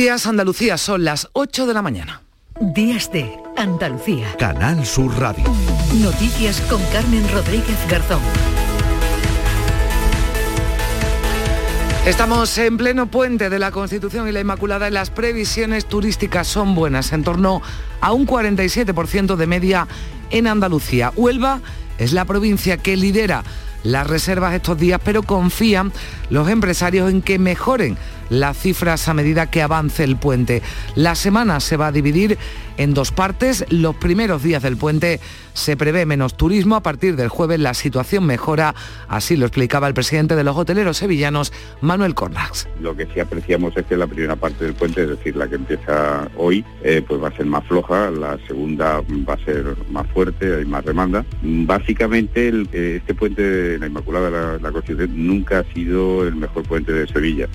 Días Andalucía son las 8 de la mañana. Días de Andalucía. Canal Sur Radio. Noticias con Carmen Rodríguez Garzón. Estamos en pleno puente de la Constitución y la Inmaculada y las previsiones turísticas son buenas, en torno a un 47% de media en Andalucía. Huelva es la provincia que lidera las reservas estos días, pero confían los empresarios en que mejoren las cifras a medida que avance el puente. La semana se va a dividir en dos partes. Los primeros días del puente se prevé menos turismo. A partir del jueves la situación mejora. Así lo explicaba el presidente de los hoteleros sevillanos, Manuel Cornax. Lo que sí apreciamos es que la primera parte del puente, es decir, la que empieza hoy, eh, pues va a ser más floja. La segunda va a ser más fuerte, hay más demanda. Básicamente eh, este puente de la Inmaculada la, la Constitución nunca ha sido el mejor puente de Sevilla.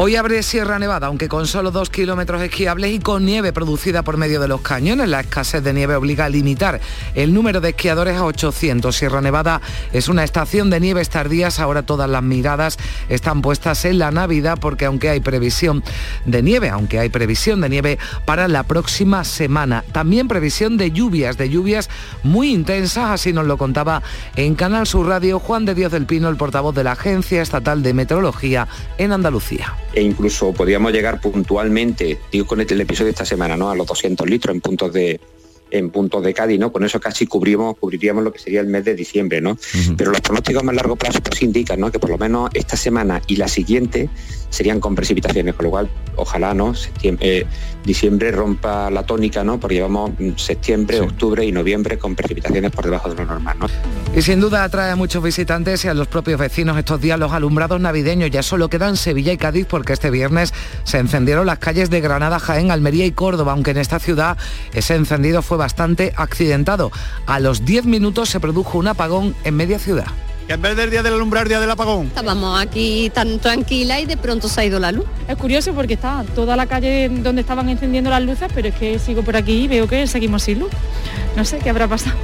Hoy abre Sierra Nevada, aunque con solo dos kilómetros esquiables y con nieve producida por medio de los cañones. La escasez de nieve obliga a limitar el número de esquiadores a 800. Sierra Nevada es una estación de nieves tardías. Ahora todas las miradas están puestas en la Navidad porque aunque hay previsión de nieve, aunque hay previsión de nieve para la próxima semana. También previsión de lluvias, de lluvias muy intensas, así nos lo contaba en Canal Sur Radio Juan de Dios del Pino, el portavoz de la Agencia Estatal de Meteorología en Andalucía e incluso podríamos llegar puntualmente, digo con el, episodio de esta semana, ¿no? a los 200 litros en puntos de, en puntos de Cádiz, ¿no? Con eso casi cubrimos, cubriríamos lo que sería el mes de diciembre, ¿no? Pero los pronósticos más largo plazo pues indican, ¿no? Que por lo menos esta semana y la siguiente serían con precipitaciones, con lo cual ojalá, ¿no? Septiembre, eh, diciembre rompa la tónica, ¿no? Porque llevamos septiembre, octubre y noviembre con precipitaciones por debajo de lo normal, ¿no? Y sin duda atrae a muchos visitantes y a los propios vecinos estos días los alumbrados navideños. Ya solo quedan Sevilla y Cádiz porque este viernes se encendieron las calles de Granada, Jaén, Almería y Córdoba, aunque en esta ciudad ese encendido fue bastante accidentado. A los 10 minutos se produjo un apagón en media ciudad en vez del día del alumbrar, día del apagón. Estábamos aquí tan tranquila y de pronto se ha ido la luz. Es curioso porque está toda la calle donde estaban encendiendo las luces, pero es que sigo por aquí y veo que seguimos sin luz. No sé qué habrá pasado.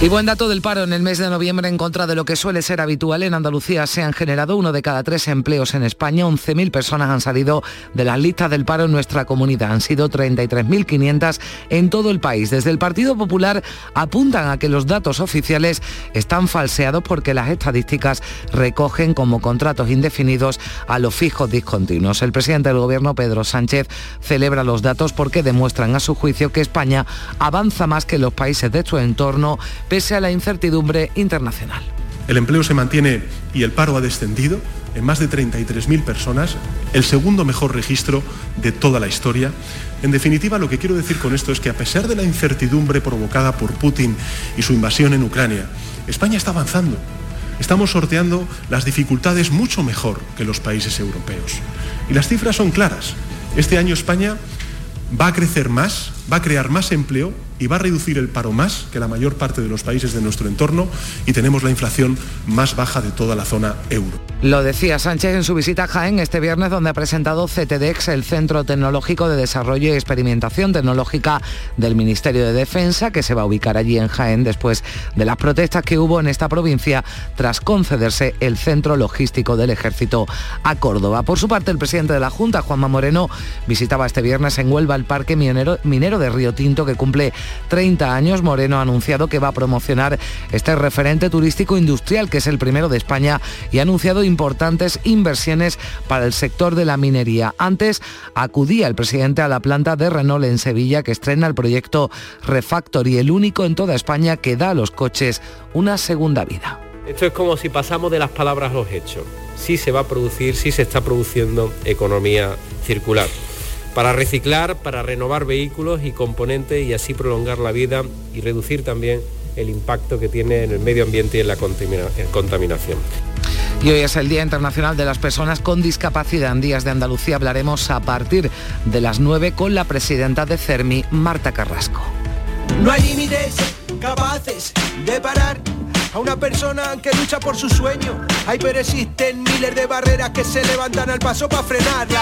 Y buen dato del paro en el mes de noviembre en contra de lo que suele ser habitual en Andalucía. Se han generado uno de cada tres empleos en España. 11.000 personas han salido de las listas del paro en nuestra comunidad. Han sido 33.500 en todo el país. Desde el Partido Popular apuntan a que los datos oficiales están falseados porque las estadísticas recogen como contratos indefinidos a los fijos discontinuos. El presidente del Gobierno, Pedro Sánchez, celebra los datos porque demuestran a su juicio que España avanza más que los países de su entorno pese a la incertidumbre internacional. El empleo se mantiene y el paro ha descendido en más de 33.000 personas, el segundo mejor registro de toda la historia. En definitiva, lo que quiero decir con esto es que a pesar de la incertidumbre provocada por Putin y su invasión en Ucrania, España está avanzando estamos sorteando las dificultades mucho mejor que los países europeos. Y las cifras son claras. Este año España va a crecer más, va a crear más empleo y va a reducir el paro más que la mayor parte de los países de nuestro entorno y tenemos la inflación más baja de toda la zona euro. Lo decía Sánchez en su visita a Jaén este viernes donde ha presentado CTDEX, el Centro Tecnológico de Desarrollo y Experimentación Tecnológica del Ministerio de Defensa, que se va a ubicar allí en Jaén después de las protestas que hubo en esta provincia tras concederse el Centro Logístico del Ejército a Córdoba. Por su parte, el presidente de la Junta, Juanma Moreno, visitaba este viernes en Huelva el Parque Minero, minero de Río Tinto que cumple 30 años. Moreno ha anunciado que va a promocionar este referente turístico industrial, que es el primero de España, y ha anunciado importantes inversiones para el sector de la minería. Antes acudía el presidente a la planta de Renault en Sevilla, que estrena el proyecto Refactory, el único en toda España que da a los coches una segunda vida. Esto es como si pasamos de las palabras a los hechos. Sí se va a producir, sí se está produciendo economía circular para reciclar, para renovar vehículos y componentes y así prolongar la vida y reducir también el impacto que tiene en el medio ambiente y en la contaminación. Y hoy es el Día Internacional de las Personas con Discapacidad. En Días de Andalucía hablaremos a partir de las 9 con la presidenta de CERMI, Marta Carrasco. No hay límites capaces de parar a una persona que lucha por su sueño. Hay pero existen miles de barreras que se levantan al paso para frenarla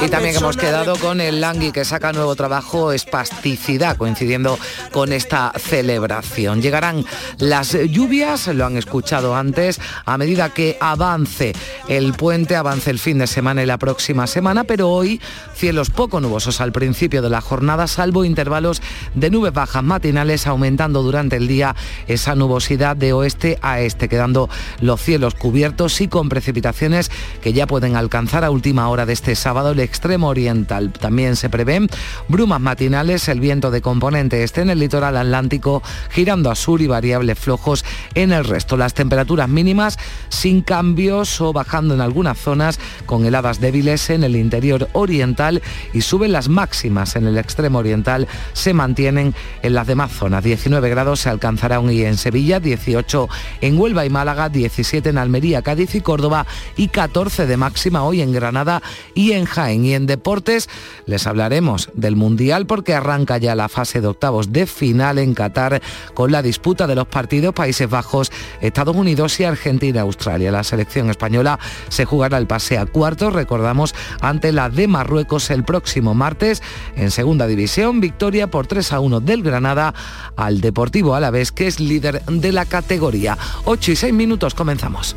Y también hemos quedado con el Langui que saca nuevo trabajo Espasticidad, coincidiendo con esta celebración. Llegarán las lluvias, lo han escuchado antes, a medida que avance el puente, avance el fin de semana y la próxima semana, pero hoy cielos poco nubosos al principio de la jornada, salvo intervalos de nubes bajas matinales, aumentando durante el día esa nubosidad de oeste a este, quedando los cielos cubiertos y con precipitaciones que ya pueden alcanzar a última hora de este sábado extremo oriental. También se prevén brumas matinales, el viento de componente este en el litoral atlántico, girando a sur y variables flojos en el resto. Las temperaturas mínimas sin cambios o bajando en algunas zonas con heladas débiles en el interior oriental y suben las máximas en el extremo oriental, se mantienen en las demás zonas. 19 grados se alcanzará un en Sevilla, 18 en Huelva y Málaga, 17 en Almería, Cádiz y Córdoba y 14 de máxima hoy en Granada y en Jaén. Y en deportes les hablaremos del Mundial porque arranca ya la fase de octavos de final en Qatar con la disputa de los partidos Países Bajos, Estados Unidos y Argentina-Australia. La selección española se jugará el pase a cuartos, recordamos, ante la de Marruecos el próximo martes en segunda división, victoria por 3 a 1 del Granada al Deportivo Alavés, que es líder de la categoría. 8 y 6 minutos, comenzamos.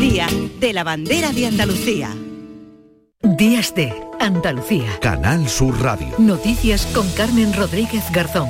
Día de la Bandera de Andalucía. Días de Andalucía. Canal Sur Radio. Noticias con Carmen Rodríguez Garzón.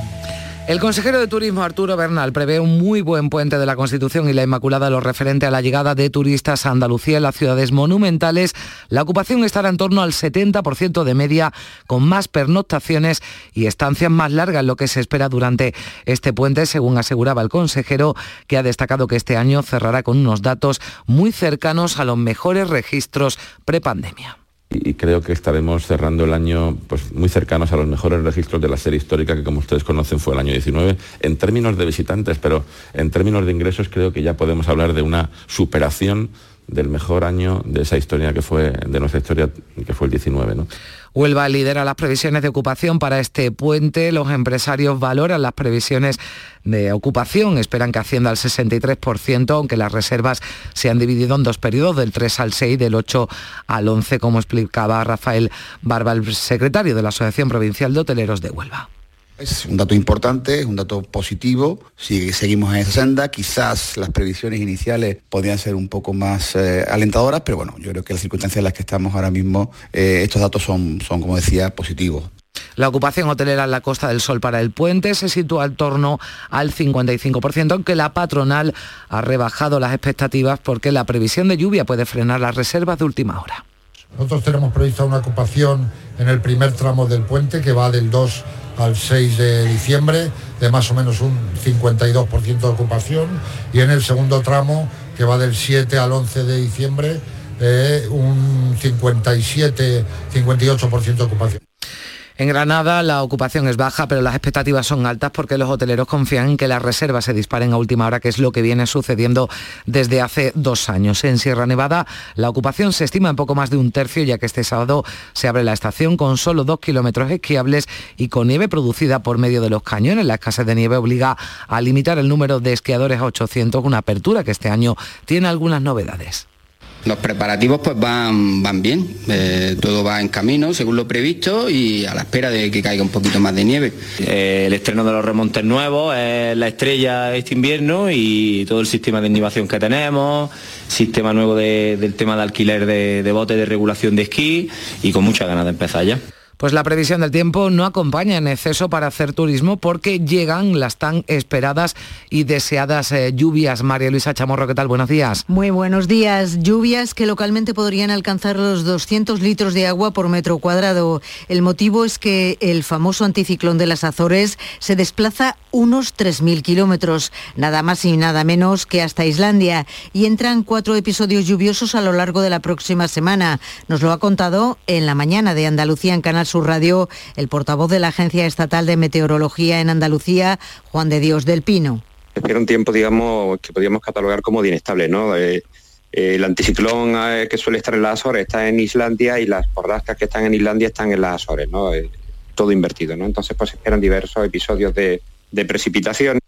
El consejero de Turismo Arturo Bernal prevé un muy buen puente de la Constitución y la Inmaculada lo referente a la llegada de turistas a Andalucía en las ciudades monumentales. La ocupación estará en torno al 70% de media, con más pernoctaciones y estancias más largas, lo que se espera durante este puente, según aseguraba el consejero, que ha destacado que este año cerrará con unos datos muy cercanos a los mejores registros prepandemia y creo que estaremos cerrando el año pues, muy cercanos a los mejores registros de la serie histórica que como ustedes conocen fue el año 19 en términos de visitantes, pero en términos de ingresos creo que ya podemos hablar de una superación del mejor año de esa historia que fue de nuestra historia que fue el 19, ¿no? Huelva lidera las previsiones de ocupación para este puente. Los empresarios valoran las previsiones de ocupación. Esperan que ascienda al 63%, aunque las reservas se han dividido en dos periodos, del 3 al 6, del 8 al 11, como explicaba Rafael Barba, el secretario de la Asociación Provincial de Hoteleros de Huelva. Es un dato importante, es un dato positivo. Si seguimos en esa senda, quizás las previsiones iniciales podrían ser un poco más eh, alentadoras, pero bueno, yo creo que las circunstancias en las que estamos ahora mismo, eh, estos datos son, son, como decía, positivos. La ocupación hotelera en la Costa del Sol para el puente se sitúa en torno al 55%, aunque la patronal ha rebajado las expectativas porque la previsión de lluvia puede frenar las reservas de última hora. Nosotros tenemos prevista una ocupación en el primer tramo del puente que va del 2 al 6 de diciembre de más o menos un 52% de ocupación y en el segundo tramo que va del 7 al 11 de diciembre eh, un 57-58% de ocupación. En Granada la ocupación es baja, pero las expectativas son altas porque los hoteleros confían en que las reservas se disparen a última hora, que es lo que viene sucediendo desde hace dos años. En Sierra Nevada la ocupación se estima en poco más de un tercio, ya que este sábado se abre la estación con solo dos kilómetros esquiables y con nieve producida por medio de los cañones. La escasez de nieve obliga a limitar el número de esquiadores a 800, una apertura que este año tiene algunas novedades. Los preparativos pues van, van bien, eh, todo va en camino según lo previsto y a la espera de que caiga un poquito más de nieve. Eh, el estreno de los remontes nuevos es la estrella este invierno y todo el sistema de innovación que tenemos, sistema nuevo del tema de alquiler de, de botes de regulación de esquí y con muchas ganas de empezar ya. Pues la previsión del tiempo no acompaña en exceso para hacer turismo porque llegan las tan esperadas y deseadas eh, lluvias. María Luisa Chamorro, ¿qué tal? Buenos días. Muy buenos días. Lluvias que localmente podrían alcanzar los 200 litros de agua por metro cuadrado. El motivo es que el famoso anticiclón de las Azores se desplaza unos 3.000 kilómetros, nada más y nada menos que hasta Islandia, y entran cuatro episodios lluviosos a lo largo de la próxima semana. Nos lo ha contado en la mañana de Andalucía en Canal Sur Radio el portavoz de la Agencia Estatal de Meteorología en Andalucía, Juan de Dios del Pino. Espera un tiempo, digamos, que podríamos catalogar como de inestable, ¿no? Eh, el anticiclón eh, que suele estar en las Azores está en Islandia y las borrascas que están en Islandia están en las Azores, ¿no? Eh, todo invertido, ¿no? Entonces, pues esperan diversos episodios de precipitación.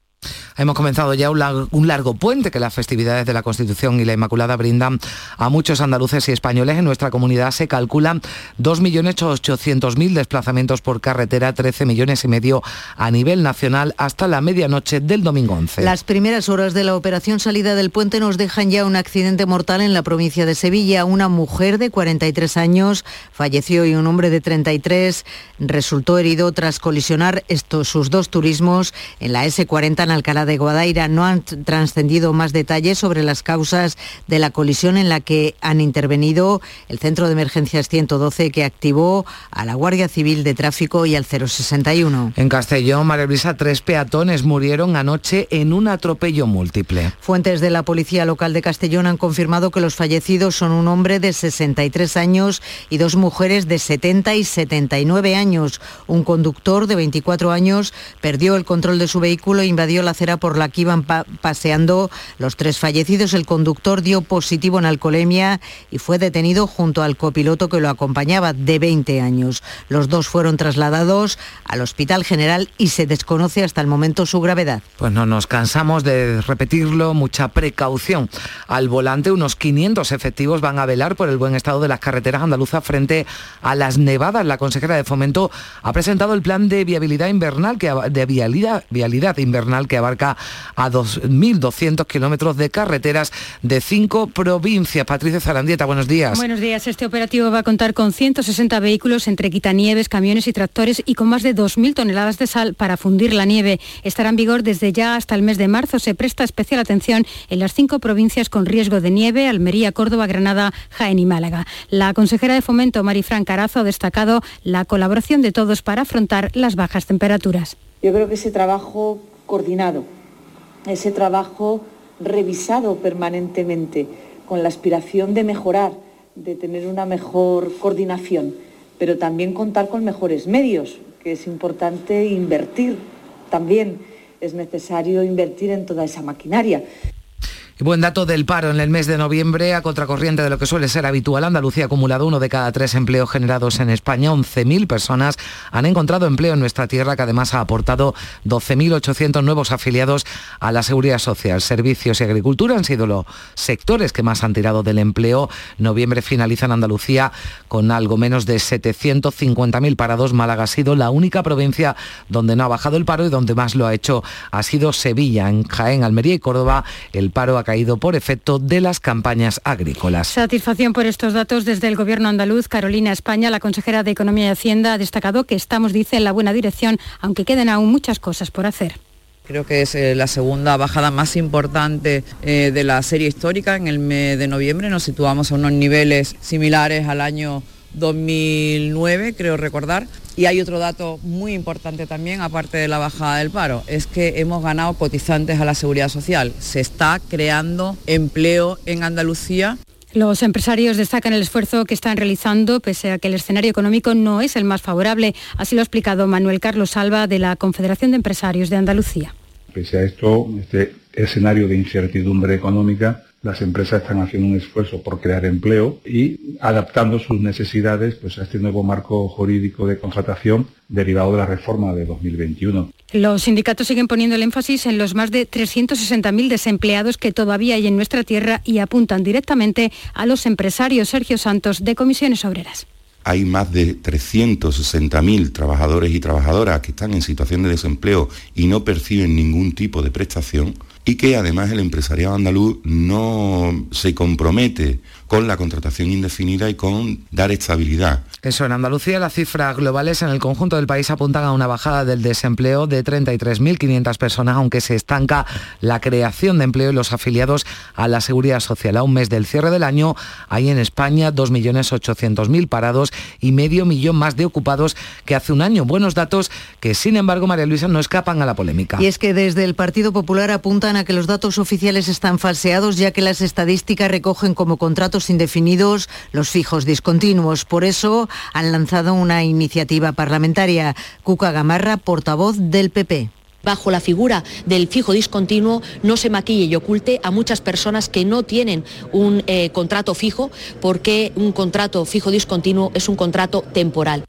Hemos comenzado ya un largo, puente que las festividades de la Constitución y la Inmaculada brindan a muchos andaluces y españoles. En nuestra comunidad se calculan 2.800.000 desplazamientos por carretera, 13 millones y medio a nivel nacional hasta la medianoche del domingo 11. Las primeras horas de la operación salida del puente nos dejan ya un accidente mortal en la provincia de Sevilla. Una mujer de 43 años falleció y un hombre de 33 resultó herido tras colisionar estos sus dos turismos en la S40 en Alcalá de Guadaira. No han trascendido más detalles sobre las causas de la colisión en la que han intervenido el Centro de Emergencias 112 que activó a la Guardia Civil de Tráfico y al 061. En Castellón, María Luisa, tres peatones murieron anoche en un atropello múltiple. Fuentes de la Policía Local de Castellón han confirmado que los fallecidos son un hombre de 63 años y dos mujeres de 70 y 79 años. Un conductor de 24 años perdió el control de su vehículo e invadió la por la que iban paseando los tres fallecidos. El conductor dio positivo en alcoholemia y fue detenido junto al copiloto que lo acompañaba de 20 años. Los dos fueron trasladados al Hospital General y se desconoce hasta el momento su gravedad. Pues no nos cansamos de repetirlo, mucha precaución. Al volante unos 500 efectivos van a velar por el buen estado de las carreteras andaluzas frente a las nevadas. La consejera de Fomento ha presentado el plan de viabilidad invernal que de vialidad, vialidad invernal que abarca a 2.200 kilómetros de carreteras de cinco provincias. Patricia Zarandieta, buenos días. Buenos días. Este operativo va a contar con 160 vehículos entre quitanieves, camiones y tractores y con más de 2.000 toneladas de sal para fundir la nieve. Estará en vigor desde ya hasta el mes de marzo. Se presta especial atención en las cinco provincias con riesgo de nieve, Almería, Córdoba, Granada, Jaén y Málaga. La consejera de Fomento, Marifran Carazo, ha destacado la colaboración de todos para afrontar las bajas temperaturas. Yo creo que ese trabajo coordinado, ese trabajo revisado permanentemente con la aspiración de mejorar, de tener una mejor coordinación, pero también contar con mejores medios, que es importante invertir también, es necesario invertir en toda esa maquinaria. Buen dato del paro en el mes de noviembre, a contracorriente de lo que suele ser habitual. Andalucía ha acumulado uno de cada tres empleos generados en España. 11.000 personas han encontrado empleo en nuestra tierra, que además ha aportado 12.800 nuevos afiliados a la seguridad social. Servicios y agricultura han sido los sectores que más han tirado del empleo. Noviembre finaliza en Andalucía con algo menos de 750.000 parados. Málaga ha sido la única provincia donde no ha bajado el paro y donde más lo ha hecho ha sido Sevilla. En Jaén, Almería y Córdoba el paro ha caído por efecto de las campañas agrícolas. Satisfacción por estos datos desde el Gobierno andaluz. Carolina España, la consejera de Economía y Hacienda, ha destacado que estamos, dice, en la buena dirección, aunque queden aún muchas cosas por hacer. Creo que es eh, la segunda bajada más importante eh, de la serie histórica. En el mes de noviembre nos situamos a unos niveles similares al año 2009, creo recordar. Y hay otro dato muy importante también, aparte de la bajada del paro, es que hemos ganado cotizantes a la seguridad social. Se está creando empleo en Andalucía. Los empresarios destacan el esfuerzo que están realizando, pese a que el escenario económico no es el más favorable. Así lo ha explicado Manuel Carlos Alba de la Confederación de Empresarios de Andalucía. Pese a esto, este escenario de incertidumbre económica las empresas están haciendo un esfuerzo por crear empleo y adaptando sus necesidades pues, a este nuevo marco jurídico de contratación derivado de la reforma de 2021. Los sindicatos siguen poniendo el énfasis en los más de 360.000 desempleados que todavía hay en nuestra tierra y apuntan directamente a los empresarios. Sergio Santos, de Comisiones Obreras. hay más de 360.000 trabajadores y trabajadoras que están en situación de desempleo y no perciben ningún tipo de prestación y que además el empresariado andaluz no se compromete con la contratación indefinida y con dar estabilidad. Eso, en Andalucía las cifras globales en el conjunto del país apuntan a una bajada del desempleo de 33.500 personas, aunque se estanca la creación de empleo y los afiliados a la seguridad social. A un mes del cierre del año hay en España 2.800.000 parados y medio millón más de ocupados que hace un año. Buenos datos que, sin embargo, María Luisa, no escapan a la polémica. Y es que desde el Partido Popular apuntan a que los datos oficiales están falseados, ya que las estadísticas recogen como contratos indefinidos los fijos discontinuos. Por eso han lanzado una iniciativa parlamentaria. Cuca Gamarra, portavoz del PP bajo la figura del fijo discontinuo no se maquille y oculte a muchas personas que no tienen un eh, contrato fijo porque un contrato fijo discontinuo es un contrato temporal.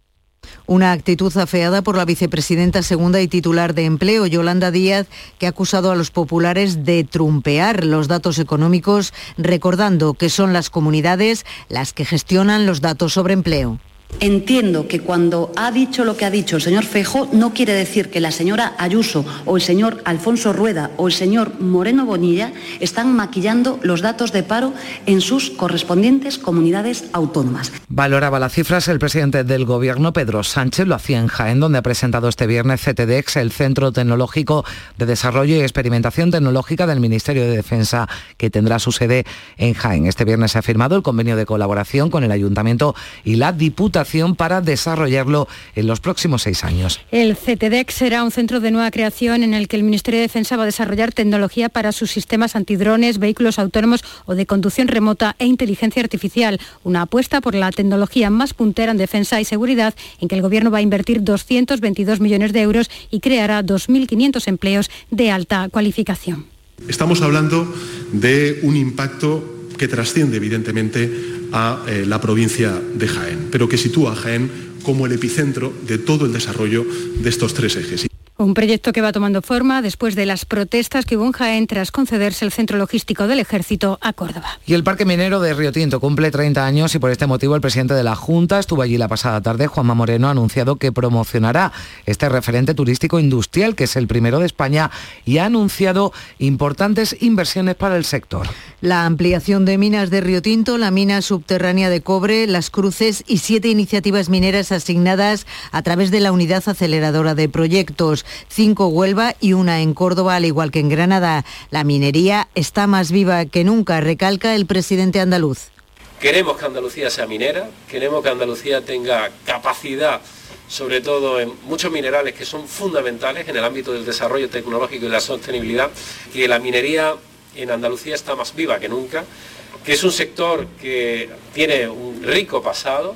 Una actitud afeada por la vicepresidenta segunda y titular de empleo, Yolanda Díaz, que ha acusado a los populares de trumpear los datos económicos, recordando que son las comunidades las que gestionan los datos sobre empleo. Entiendo que cuando ha dicho lo que ha dicho el señor Fejo, no quiere decir que la señora Ayuso o el señor Alfonso Rueda o el señor Moreno Bonilla están maquillando los datos de paro en sus correspondientes comunidades autónomas. Valoraba las cifras el presidente del Gobierno, Pedro Sánchez, lo hacía en Jaén, donde ha presentado este viernes CTDEX, el Centro Tecnológico de Desarrollo y Experimentación Tecnológica del Ministerio de Defensa, que tendrá su sede en Jaén. Este viernes se ha firmado el convenio de colaboración con el Ayuntamiento y la Diputación para desarrollarlo en los próximos seis años. El CTDEX será un centro de nueva creación en el que el Ministerio de Defensa va a desarrollar tecnología para sus sistemas antidrones, vehículos autónomos o de conducción remota e inteligencia artificial. Una apuesta por la tecnología más puntera en defensa y seguridad en que el Gobierno va a invertir 222 millones de euros y creará 2.500 empleos de alta cualificación. Estamos hablando de un impacto que trasciende evidentemente a eh, la provincia de Jaén, pero que sitúa a Jaén como el epicentro de todo el desarrollo de estos tres ejes. Un proyecto que va tomando forma después de las protestas que hubo en Jaén tras concederse el centro logístico del ejército a Córdoba. Y el Parque Minero de Río Tinto cumple 30 años y por este motivo el presidente de la Junta estuvo allí la pasada tarde. Juanma Moreno ha anunciado que promocionará este referente turístico industrial que es el primero de España y ha anunciado importantes inversiones para el sector. La ampliación de minas de Río Tinto, la mina subterránea de cobre, las cruces y siete iniciativas mineras asignadas a través de la unidad aceleradora de proyectos cinco Huelva y una en Córdoba, al igual que en Granada. La minería está más viva que nunca, recalca el presidente andaluz. Queremos que Andalucía sea minera, queremos que Andalucía tenga capacidad sobre todo en muchos minerales que son fundamentales en el ámbito del desarrollo tecnológico y la sostenibilidad, que la minería en Andalucía está más viva que nunca, que es un sector que tiene un rico pasado,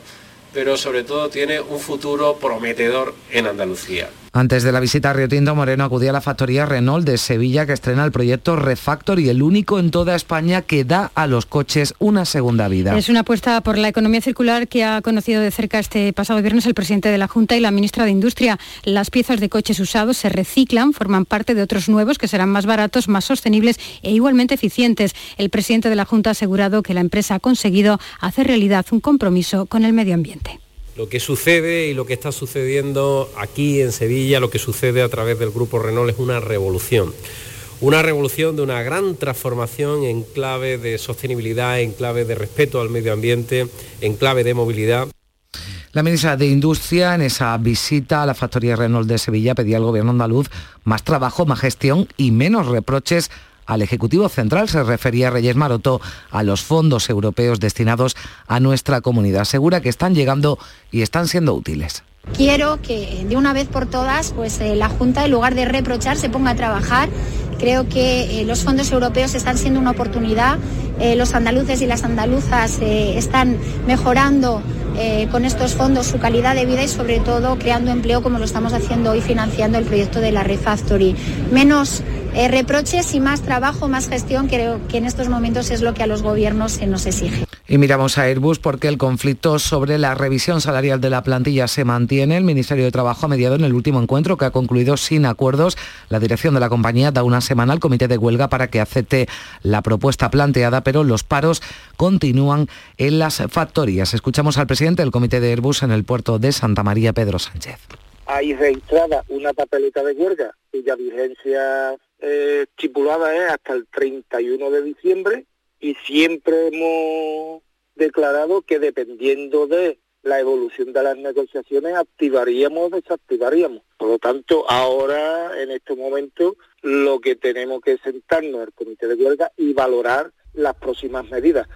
pero sobre todo tiene un futuro prometedor en Andalucía. Antes de la visita a Río Tinto, Moreno acudía a la factoría Renault de Sevilla que estrena el proyecto Refactory, el único en toda España que da a los coches una segunda vida. Es una apuesta por la economía circular que ha conocido de cerca este pasado viernes el presidente de la Junta y la ministra de Industria. Las piezas de coches usados se reciclan, forman parte de otros nuevos que serán más baratos, más sostenibles e igualmente eficientes. El presidente de la Junta ha asegurado que la empresa ha conseguido hacer realidad un compromiso con el medio ambiente lo que sucede y lo que está sucediendo aquí en Sevilla, lo que sucede a través del Grupo Renault es una revolución. Una revolución de una gran transformación en clave de sostenibilidad, en clave de respeto al medio ambiente, en clave de movilidad. La ministra de Industria en esa visita a la factoría Renault de Sevilla pedía al gobierno andaluz más trabajo, más gestión y menos reproches al Ejecutivo Central se refería Reyes Maroto a los fondos europeos destinados a nuestra comunidad. Asegura que están llegando y están siendo útiles. Quiero que de una vez por todas pues, eh, la Junta, en lugar de reprochar, se ponga a trabajar. Creo que eh, los fondos europeos están siendo una oportunidad. Eh, los andaluces y las andaluzas están mejorando con estos fondos su calidad de vida y sobre todo creando empleo como lo estamos haciendo hoy financiando el proyecto de la Refactory. Menos eh, reproches y más trabajo, más gestión, creo que en estos momentos es lo que a los gobiernos se nos exige. Y miramos a Airbus porque el conflicto sobre la revisión salarial de la plantilla se mantiene. El Ministerio de Trabajo ha mediado en el último encuentro que ha concluido sin acuerdos. La dirección de la compañía da una semana al comité de huelga para que acepte la propuesta planteada, pero los paros continúan en las factorías. Escuchamos al presidente del comité de Airbus en el puerto de Santa María, Pedro Sánchez. Hay registrada una papeleta de huelga cuya vigencia eh, estipulada es hasta el 31 de diciembre y siempre hemos declarado que dependiendo de la evolución de las negociaciones activaríamos o desactivaríamos. Por lo tanto, ahora, en este momento, lo que tenemos que sentarnos el comité de huelga y valorar las próximas medidas.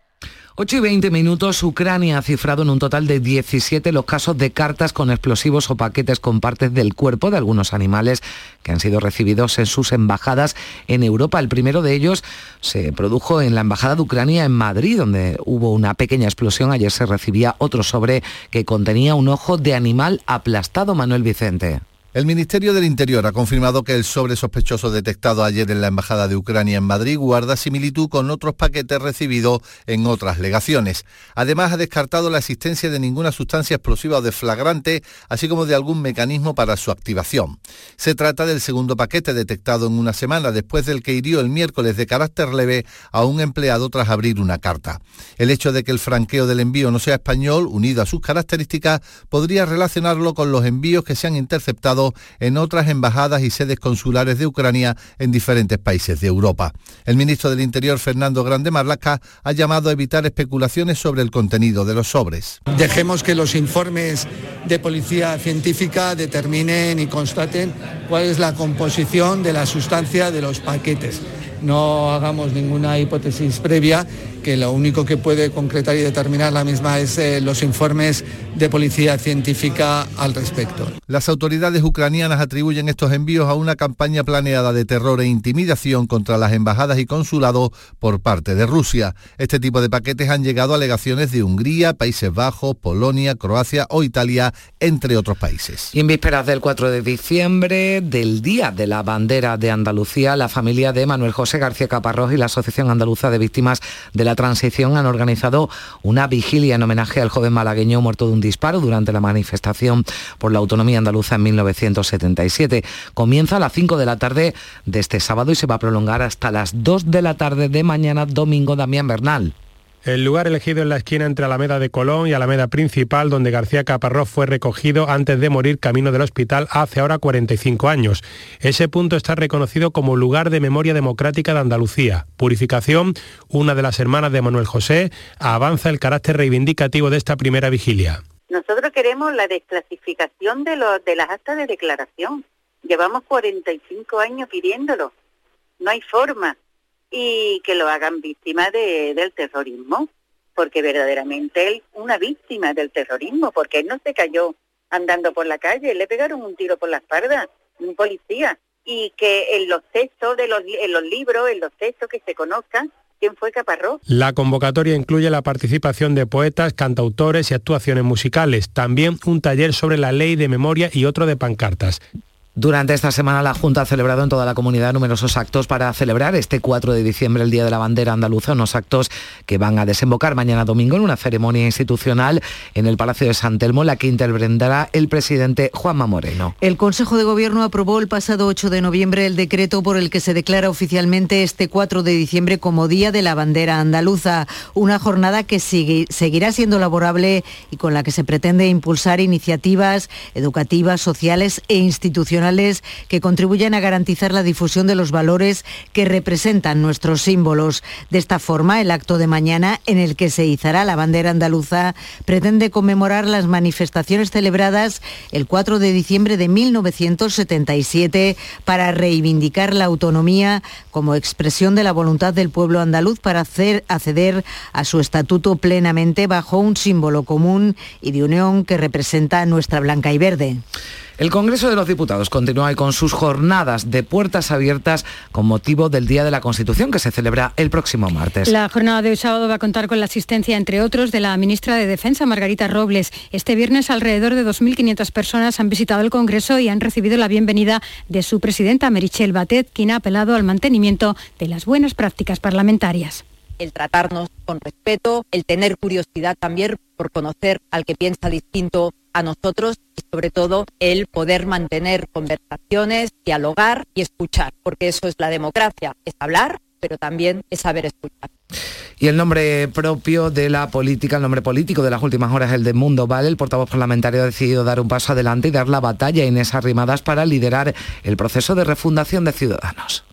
8 y 20 minutos, Ucrania ha cifrado en un total de 17 los casos de cartas con explosivos o paquetes con partes del cuerpo de algunos animales que han sido recibidos en sus embajadas en Europa. El primero de ellos se produjo en la Embajada de Ucrania en Madrid, donde hubo una pequeña explosión. Ayer se recibía otro sobre que contenía un ojo de animal aplastado, Manuel Vicente. El Ministerio del Interior ha confirmado que el sobre sospechoso detectado ayer en la Embajada de Ucrania en Madrid guarda similitud con otros paquetes recibidos en otras legaciones. Además, ha descartado la existencia de ninguna sustancia explosiva o deflagrante, así como de algún mecanismo para su activación. Se trata del segundo paquete detectado en una semana después del que hirió el miércoles de carácter leve a un empleado tras abrir una carta. El hecho de que el franqueo del envío no sea español, unido a sus características, podría relacionarlo con los envíos que se han interceptado en otras embajadas y sedes consulares de Ucrania en diferentes países de Europa. El ministro del Interior, Fernando Grande Marlaska, ha llamado a evitar especulaciones sobre el contenido de los sobres. Dejemos que los informes de policía científica determinen y constaten cuál es la composición de la sustancia de los paquetes. No hagamos ninguna hipótesis previa que lo único que puede concretar y determinar la misma es eh, los informes de policía científica al respecto. Las autoridades ucranianas atribuyen estos envíos a una campaña planeada de terror e intimidación contra las embajadas y consulados por parte de Rusia. Este tipo de paquetes han llegado a alegaciones de Hungría, Países Bajos, Polonia, Croacia o Italia, entre otros países. Y en vísperas del 4 de diciembre, del Día de la Bandera de Andalucía, la familia de Manuel José García Caparrós y la Asociación Andaluza de Víctimas de la la transición han organizado una vigilia en homenaje al joven malagueño muerto de un disparo durante la manifestación por la autonomía andaluza en 1977. Comienza a las 5 de la tarde de este sábado y se va a prolongar hasta las 2 de la tarde de mañana domingo Damián Bernal. El lugar elegido en la esquina entre Alameda de Colón y Alameda Principal, donde García Caparrós fue recogido antes de morir camino del hospital hace ahora 45 años. Ese punto está reconocido como lugar de memoria democrática de Andalucía. Purificación, una de las hermanas de Manuel José, avanza el carácter reivindicativo de esta primera vigilia. Nosotros queremos la desclasificación de, de las actas de declaración. Llevamos 45 años pidiéndolo. No hay forma y que lo hagan víctima del terrorismo, porque verdaderamente él una víctima del terrorismo, porque él no se cayó andando por la calle, le pegaron un tiro por la espalda, un policía, y que en los textos de los, en los libros, en los textos que se conozcan, quién fue Caparrós. La convocatoria incluye la participación de poetas, cantautores y actuaciones musicales, también un taller sobre la ley de memoria y otro de pancartas. Durante esta semana la Junta ha celebrado en toda la comunidad numerosos actos para celebrar este 4 de diciembre el Día de la Bandera Andaluza, unos actos que van a desembocar mañana domingo en una ceremonia institucional en el Palacio de San Telmo, la que intervendrá el presidente Juanma Moreno. El Consejo de Gobierno aprobó el pasado 8 de noviembre el decreto por el que se declara oficialmente este 4 de diciembre como Día de la Bandera Andaluza, una jornada que sigue, seguirá siendo laborable y con la que se pretende impulsar iniciativas educativas, sociales e institucionales que contribuyan a garantizar la difusión de los valores que representan nuestros símbolos. De esta forma, el acto de mañana, en el que se izará la bandera andaluza, pretende conmemorar las manifestaciones celebradas el 4 de diciembre de 1977 para reivindicar la autonomía como expresión de la voluntad del pueblo andaluz para hacer acceder a su estatuto plenamente bajo un símbolo común y de unión que representa nuestra blanca y verde. El Congreso de los Diputados continúa hoy con sus jornadas de puertas abiertas con motivo del Día de la Constitución que se celebra el próximo martes. La jornada de hoy sábado va a contar con la asistencia, entre otros, de la ministra de Defensa, Margarita Robles. Este viernes alrededor de 2.500 personas han visitado el Congreso y han recibido la bienvenida de su presidenta, Merichel Batet, quien ha apelado al mantenimiento de las buenas prácticas parlamentarias el tratarnos con respeto, el tener curiosidad también por conocer al que piensa distinto a nosotros y sobre todo el poder mantener conversaciones, dialogar y escuchar, porque eso es la democracia, es hablar, pero también es saber escuchar. Y el nombre propio de la política, el nombre político de las últimas horas, el de Mundo Vale, el portavoz parlamentario ha decidido dar un paso adelante y dar la batalla a Inés Arrimadas para liderar el proceso de refundación de Ciudadanos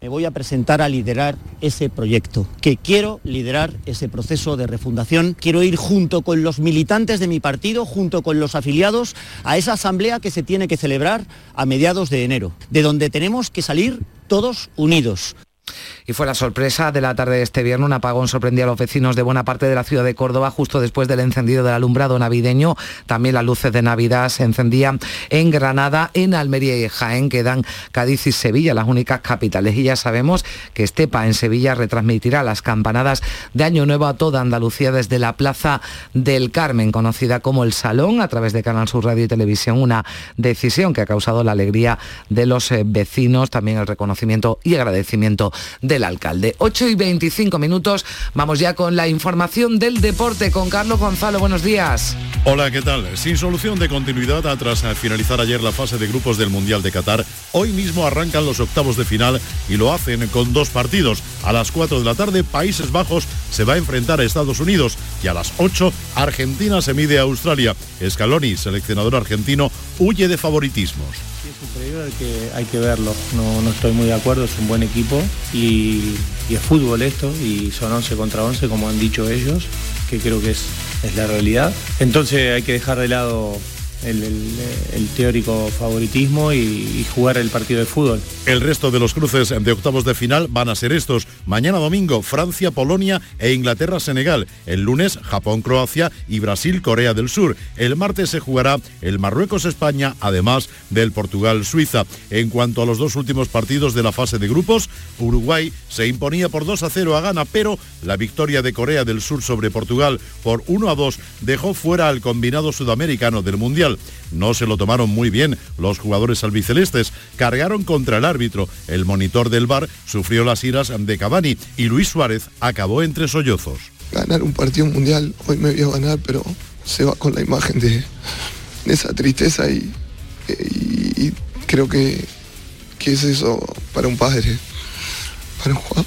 me voy a presentar a liderar ese proyecto, que quiero liderar ese proceso de refundación. Quiero ir junto con los militantes de mi partido, junto con los afiliados, a esa asamblea que se tiene que celebrar a mediados de enero, de donde tenemos que salir todos unidos. Y fue la sorpresa de la tarde de este viernes. Un apagón sorprendía a los vecinos de buena parte de la ciudad de Córdoba justo después del encendido del alumbrado navideño. También las luces de Navidad se encendían en Granada, en Almería y Jaén, quedan Cádiz y Sevilla, las únicas capitales. Y ya sabemos que Estepa en Sevilla retransmitirá las campanadas de Año Nuevo a toda Andalucía desde la Plaza del Carmen, conocida como El Salón, a través de Canal Sur Radio y Televisión. Una decisión que ha causado la alegría de los eh, vecinos, también el reconocimiento y agradecimiento de el alcalde. 8 y 25 minutos, vamos ya con la información del deporte con Carlos Gonzalo. Buenos días. Hola, ¿qué tal? Sin solución de continuidad tras finalizar ayer la fase de grupos del Mundial de Qatar, hoy mismo arrancan los octavos de final y lo hacen con dos partidos. A las 4 de la tarde, Países Bajos se va a enfrentar a Estados Unidos y a las 8, Argentina se mide a Australia. Scaloni, seleccionador argentino, huye de favoritismos superior que hay que verlo. No, no estoy muy de acuerdo, es un buen equipo y, es fútbol esto y son 11 contra 11 como han dicho ellos, que creo que es, es la realidad. Entonces hay que dejar de lado el, teórico favoritismo y, jugar el partido de fútbol. El resto de los cruces de octavos de final van a ser estos. Mañana domingo, Francia, Polonia e Inglaterra, Senegal. El lunes, Japón, Croacia y Brasil, Corea del Sur. El martes se jugará el Marruecos, España, además del Portugal, Suiza. En cuanto a los dos últimos partidos de la fase de grupos, Uruguay se imponía por 2 a 0 a Ghana, pero la victoria de Corea del Sur sobre Portugal por 1 a 2 dejó fuera al combinado sudamericano del Mundial. No se lo tomaron muy bien los jugadores albicelestes, cargaron contra el árbitro. El monitor del bar sufrió las iras de Cavani y Luis Suárez acabó entre sollozos. Ganar un partido mundial, hoy me vio ganar, pero se va con la imagen de, esa tristeza y, creo que, que es eso para un padre, para un jugador.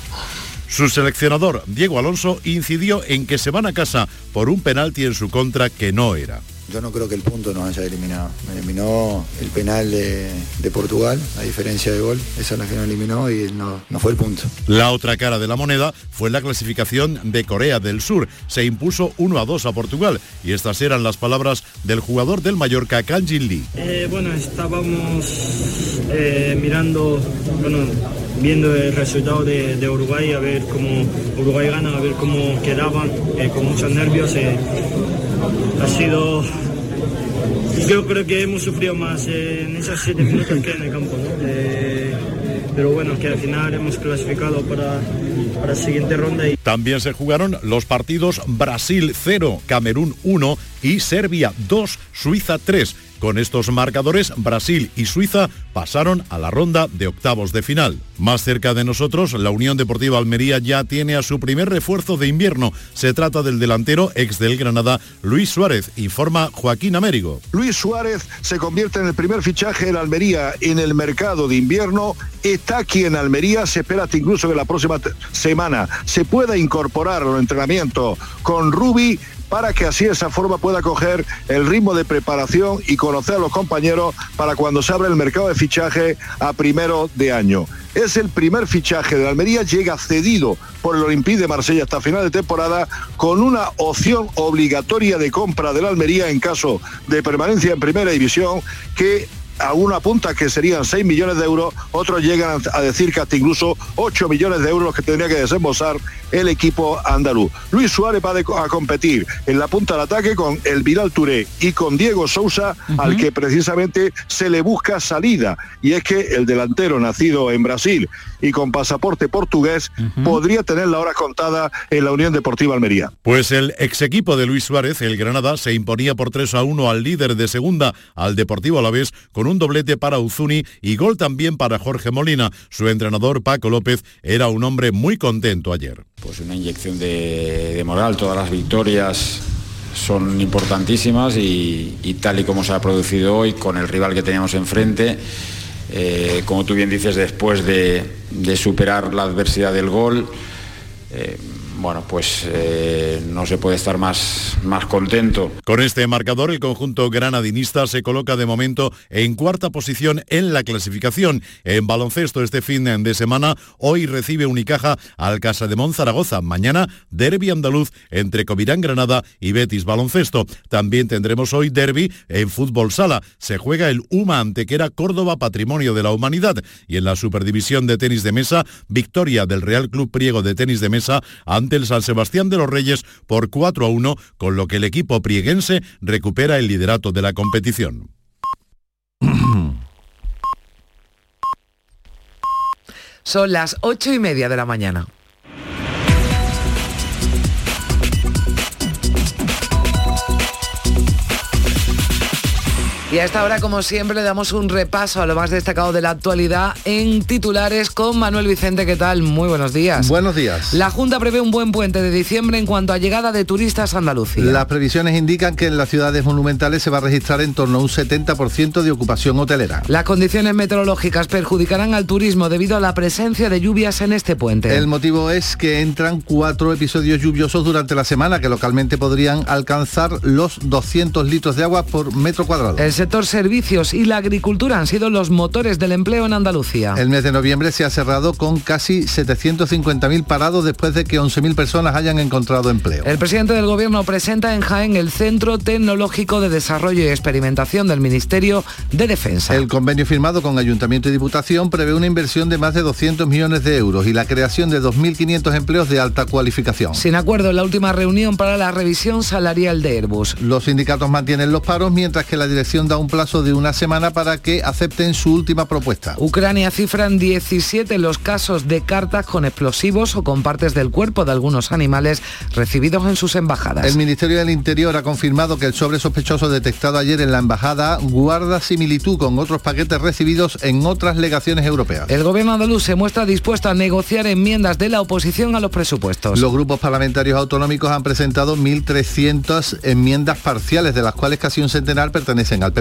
Su seleccionador, Diego Alonso, incidió en que se van a casa por un penalti en su contra que no era. Yo no creo que el punto nos haya eliminado. Me eliminó el penal de, Portugal, a diferencia de gol. Esa es la que nos eliminó y no, no fue el punto. La otra cara de la moneda fue la clasificación de Corea del Sur. Se impuso 1 a 2 a Portugal. Y estas eran las palabras del jugador del Mallorca, Kang Jin Lee. Eh, bueno, estábamos eh, mirando, bueno, viendo el resultado de, Uruguay, a ver cómo Uruguay gana, a ver cómo quedaban, eh, con muchos nervios ha sido yo creo que hemos sufrido más en esas siete minutos que en el campo, eh, pero bueno, que al final hemos clasificado para, para la siguiente ronda. Y... También se jugaron los partidos Brasil 0, Camerún 1 y Serbia 2, Suiza 3. Con estos marcadores, Brasil y Suiza pasaron a la ronda de octavos de final. Más cerca de nosotros, la Unión Deportiva Almería ya tiene a su primer refuerzo de invierno. Se trata del delantero ex del Granada, Luis Suárez, informa Joaquín Américo. Luis Suárez se convierte en el primer fichaje de Almería en el mercado de invierno. Está aquí en Almería, se espera incluso que la próxima semana se pueda incorporar al entrenamiento con Rubi para que así esa forma pueda coger el ritmo de preparación y conocer a los compañeros para cuando se abra el mercado de fichaje a primero de año. Es el primer fichaje de Almería, llega cedido por el Olympique de Marsella hasta final de temporada con una opción obligatoria de compra del Almería en caso de permanencia en primera división que alguna apunta que serían 6 millones de euros, otros llegan a decir que hasta incluso 8 millones de euros que tendría que desembolsar el equipo andaluz. Luis Suárez va a competir en la punta del ataque con el Viral Touré y con Diego Sousa, al que precisamente se le busca salida. Y es que el delantero nacido en Brasil y con pasaporte portugués podría tener la hora contada en la Unión Deportiva Almería. Pues el ex equipo de Luis Suárez, el Granada, se imponía por 3 a 1 al líder de segunda, al Deportivo Alavés, con un doblete para Uzuni y gol también para Jorge Molina. Su entrenador Paco López era un hombre muy contento ayer. Pues una inyección de, moral, todas las victorias son importantísimas y, tal y como se ha producido hoy con el rival que teníamos enfrente, eh, como tú bien dices, después de, superar la adversidad del gol, eh, bueno, pues eh, no se puede estar más, más contento. Con este marcador, el conjunto granadinista se coloca de momento en cuarta posición en la clasificación. En baloncesto este fin de semana, hoy recibe Unicaja al Casa de Zaragoza. Mañana, derby andaluz entre Covirán Granada y Betis Baloncesto. También tendremos hoy derby en fútbol sala. Se juega el UMA Antequera Córdoba Patrimonio de la Humanidad. Y en la Superdivisión de Tenis de Mesa, victoria del Real Club Priego de Tenis de Mesa ante el San Sebastián de los Reyes por 4 a 1, con lo que el equipo prieguense recupera el liderato de la competición. Son las ocho y media de la mañana. Y a esta hora, como siempre, le damos un repaso a lo más destacado de la actualidad en titulares con Manuel Vicente. ¿Qué tal? Muy buenos días. Buenos días. La Junta prevé un buen puente de diciembre en cuanto a llegada de turistas a Andalucía. Las previsiones indican que en las ciudades monumentales se va a registrar en torno a un 70% de ocupación hotelera. Las condiciones meteorológicas perjudicarán al turismo debido a la presencia de lluvias en este puente. El motivo es que entran cuatro episodios lluviosos durante la semana que localmente podrían alcanzar los 200 litros de agua por metro cuadrado sector servicios y la agricultura han sido los motores del empleo en Andalucía. El mes de noviembre se ha cerrado con casi 750.000 parados después de que 11.000 personas hayan encontrado empleo. El presidente del gobierno presenta en Jaén el Centro Tecnológico de Desarrollo y Experimentación del Ministerio de Defensa. El convenio firmado con Ayuntamiento y Diputación prevé una inversión de más de 200 millones de euros y la creación de 2.500 empleos de alta cualificación. Sin acuerdo en la última reunión para la revisión salarial de Airbus. Los sindicatos mantienen los paros mientras que la dirección da un plazo de una semana para que acepten su última propuesta. Ucrania cifran 17 los casos de cartas con explosivos o con partes del cuerpo de algunos animales recibidos en sus embajadas. El Ministerio del Interior ha confirmado que el sobre sospechoso detectado ayer en la embajada guarda similitud con otros paquetes recibidos en otras legaciones europeas. El gobierno andaluz se muestra dispuesto a negociar enmiendas de la oposición a los presupuestos. Los grupos parlamentarios autonómicos han presentado 1.300 enmiendas parciales, de las cuales casi un centenar pertenecen al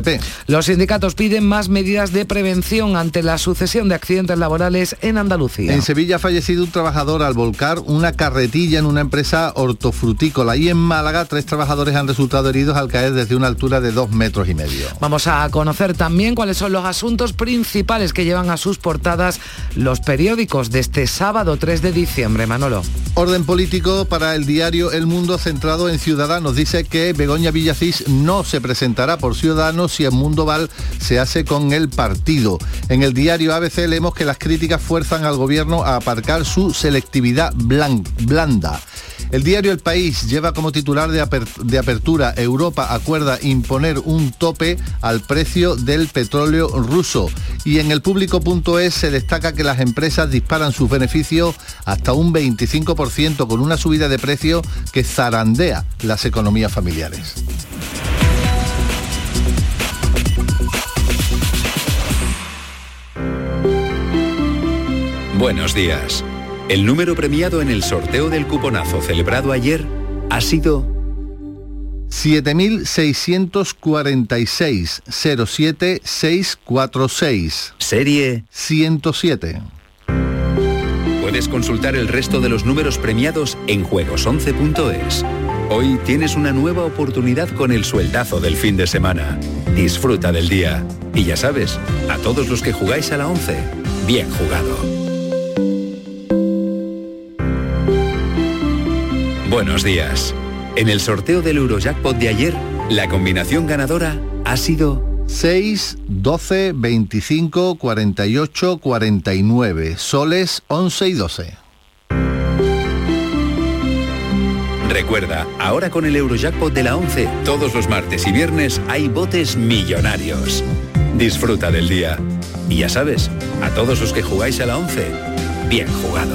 los sindicatos piden más medidas de prevención ante la sucesión de accidentes laborales en Andalucía. En Sevilla ha fallecido un trabajador al volcar una carretilla en una empresa hortofrutícola y en Málaga tres trabajadores han resultado heridos al caer desde una altura de dos metros y medio. Vamos a conocer también cuáles son los asuntos principales que llevan a sus portadas los periódicos de este sábado 3 de diciembre. Manolo. Orden político para el diario El Mundo centrado en Ciudadanos. Dice que Begoña Villacís no se presentará por Ciudadanos si en Mundo Val se hace con el partido. En el diario ABC leemos que las críticas fuerzan al gobierno a aparcar su selectividad blanda. El diario El País lleva como titular de, apertura Europa acuerda imponer un tope al precio del petróleo ruso. Y en el público.es se destaca que las empresas disparan sus beneficios hasta un 25% con una subida de precio que zarandea las economías familiares. Buenos días. El número premiado en el sorteo del cuponazo celebrado ayer ha sido 7646 07646. Serie 107. Puedes consultar el resto de los números premiados en juegos11.es. Hoy tienes una nueva oportunidad con el sueldazo del fin de semana. Disfruta del día. Y ya sabes, a todos los que jugáis a la 11, bien jugado. Buenos días. En el sorteo del Eurojackpot de ayer, la combinación ganadora ha sido 6, 12, 25, 48, 49. Soles 11 y 12. Recuerda, ahora con el Eurojackpot de la 11, todos los martes y viernes hay botes millonarios. Disfruta del día. Y ya sabes, a todos los que jugáis a la 11, bien jugado.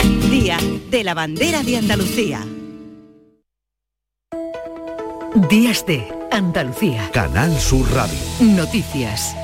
Día de la Bandera de Andalucía. Días de Andalucía. Canal Sur Radio. Noticias.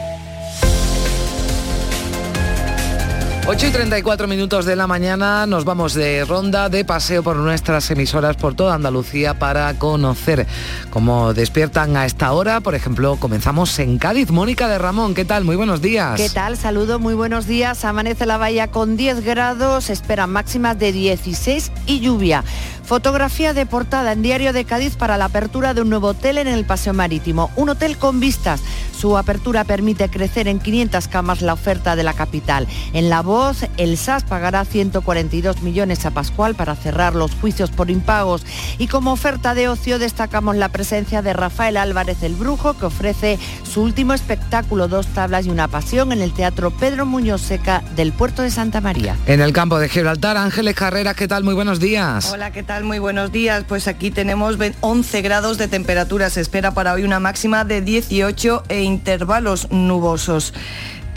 8 y 34 minutos de la mañana nos vamos de ronda de paseo por nuestras emisoras por toda Andalucía para conocer cómo despiertan a esta hora. Por ejemplo, comenzamos en Cádiz. Mónica de Ramón, ¿qué tal? Muy buenos días. ¿Qué tal? Saludo, muy buenos días. Amanece la bahía con 10 grados, esperan máximas de 16 y lluvia. Fotografía de portada en Diario de Cádiz para la apertura de un nuevo hotel en el Paseo Marítimo. Un hotel con vistas. Su apertura permite crecer en 500 camas la oferta de la capital. En La Voz, el SAS pagará 142 millones a Pascual para cerrar los juicios por impagos. Y como oferta de ocio destacamos la presencia de Rafael Álvarez el Brujo, que ofrece su último espectáculo, Dos tablas y una pasión, en el Teatro Pedro Muñoz Seca del Puerto de Santa María. En el campo de Gibraltar, Ángeles Carreras, ¿qué tal? Muy buenos días. Hola, ¿qué tal? Muy buenos días. Pues aquí tenemos 11 grados de temperatura. Se espera para hoy una máxima de 18 e intervalos nubosos.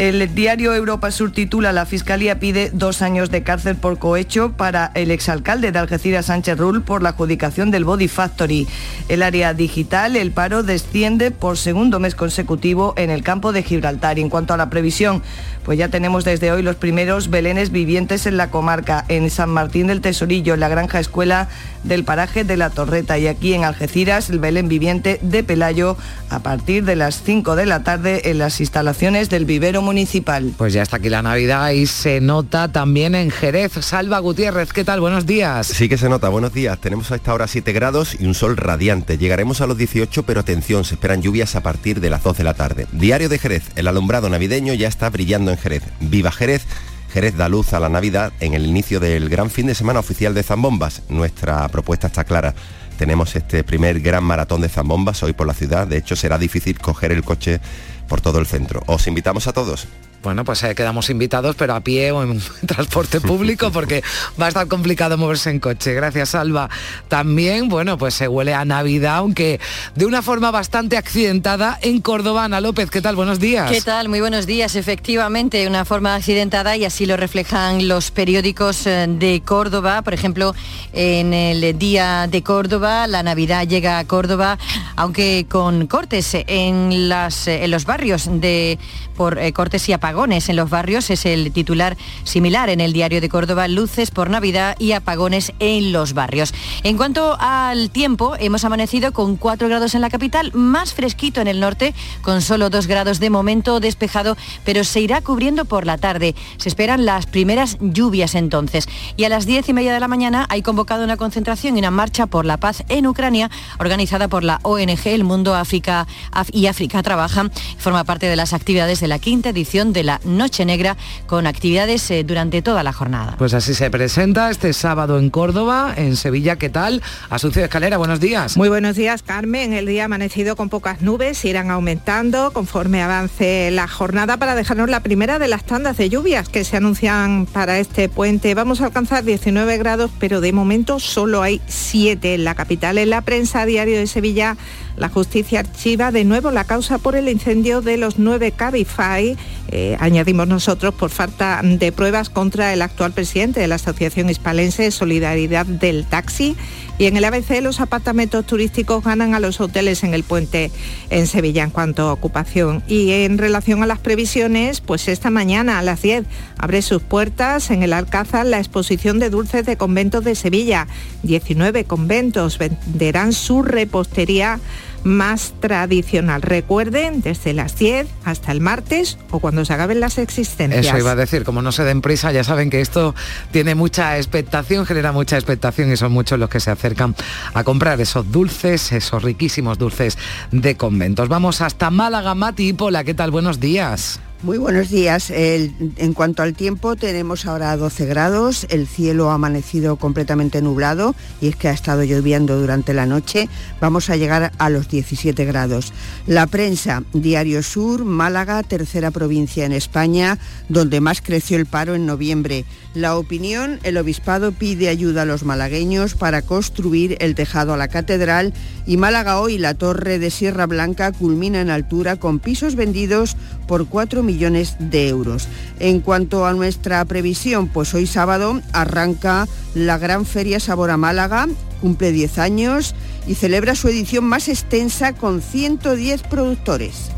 El diario Europa Sur titula La Fiscalía pide dos años de cárcel por cohecho para el exalcalde de Algeciras Sánchez Rull por la adjudicación del Body Factory. El área digital, el paro desciende por segundo mes consecutivo en el campo de Gibraltar. En cuanto a la previsión, pues ya tenemos desde hoy los primeros belenes vivientes en la comarca, en San Martín del Tesorillo, en la Granja Escuela del Paraje de la Torreta y aquí en Algeciras el Belén viviente de Pelayo a partir de las 5 de la tarde en las instalaciones del vivero municipal. Pues ya está aquí la Navidad y se nota también en Jerez. Salva Gutiérrez, ¿qué tal? Buenos días. Sí que se nota, buenos días. Tenemos a esta hora 7 grados y un sol radiante. Llegaremos a los 18, pero atención, se esperan lluvias a partir de las 2 de la tarde. Diario de Jerez, el alumbrado navideño ya está brillando en Jerez. Viva Jerez. Jerez da luz a la Navidad en el inicio del gran fin de semana oficial de Zambombas. Nuestra propuesta está clara. Tenemos este primer gran maratón de Zambombas hoy por la ciudad. De hecho, será difícil coger el coche por todo el centro. Os invitamos a todos. Bueno, pues eh, quedamos invitados, pero a pie o en transporte público, porque va a estar complicado moverse en coche. Gracias, Alba. También, bueno, pues se huele a Navidad, aunque de una forma bastante accidentada en Córdoba. Ana López, ¿qué tal? Buenos días. ¿Qué tal? Muy buenos días. Efectivamente, una forma accidentada y así lo reflejan los periódicos eh, de Córdoba. Por ejemplo, en el Día de Córdoba, la Navidad llega a Córdoba, aunque con cortes en, las, eh, en los barrios de por cortes y apagones en los barrios es el titular similar en el diario de Córdoba, luces por Navidad y apagones en los barrios. En cuanto al tiempo, hemos amanecido con 4 grados en la capital, más fresquito en el norte, con solo 2 grados de momento despejado, pero se irá cubriendo por la tarde. Se esperan las primeras lluvias entonces. Y a las 10 y media de la mañana hay convocado una concentración y una marcha por la paz en Ucrania, organizada por la ONG El Mundo África y África Trabaja. Forma parte de las actividades de la quinta edición de la Noche Negra con actividades eh, durante toda la jornada. Pues así se presenta este sábado en Córdoba, en Sevilla, ¿qué tal? Asunción Escalera, buenos días. Muy buenos días, Carmen. El día amanecido con pocas nubes, irán aumentando conforme avance la jornada para dejarnos la primera de las tandas de lluvias que se anuncian para este puente. Vamos a alcanzar 19 grados, pero de momento solo hay 7 en la capital. En la prensa diario de Sevilla la justicia archiva de nuevo la causa por el incendio de los nueve Cabify, eh, añadimos nosotros, por falta de pruebas contra el actual presidente de la Asociación Hispalense Solidaridad del Taxi. Y en el ABC los apartamentos turísticos ganan a los hoteles en el puente en Sevilla en cuanto a ocupación. Y en relación a las previsiones, pues esta mañana a las 10 abre sus puertas en el Alcázar la exposición de dulces de conventos de Sevilla. 19 conventos venderán su repostería más tradicional. Recuerden, desde las 10 hasta el martes o cuando se acaben las existencias. Eso iba a decir, como no se den prisa, ya saben que esto tiene mucha expectación, genera mucha expectación y son muchos los que se acercan a comprar esos dulces, esos riquísimos dulces de conventos. Vamos hasta Málaga, Mati y Pola, ¿qué tal? Buenos días. Muy buenos días. En cuanto al tiempo, tenemos ahora 12 grados, el cielo ha amanecido completamente nublado y es que ha estado lloviendo durante la noche. Vamos a llegar a los 17 grados. La prensa, Diario Sur, Málaga, tercera provincia en España, donde más creció el paro en noviembre. La opinión, el obispado pide ayuda a los malagueños para construir el tejado a la catedral y Málaga hoy, la torre de Sierra Blanca, culmina en altura con pisos vendidos por 4 millones de euros. En cuanto a nuestra previsión, pues hoy sábado arranca la Gran Feria Sabor a Málaga, cumple 10 años y celebra su edición más extensa con 110 productores.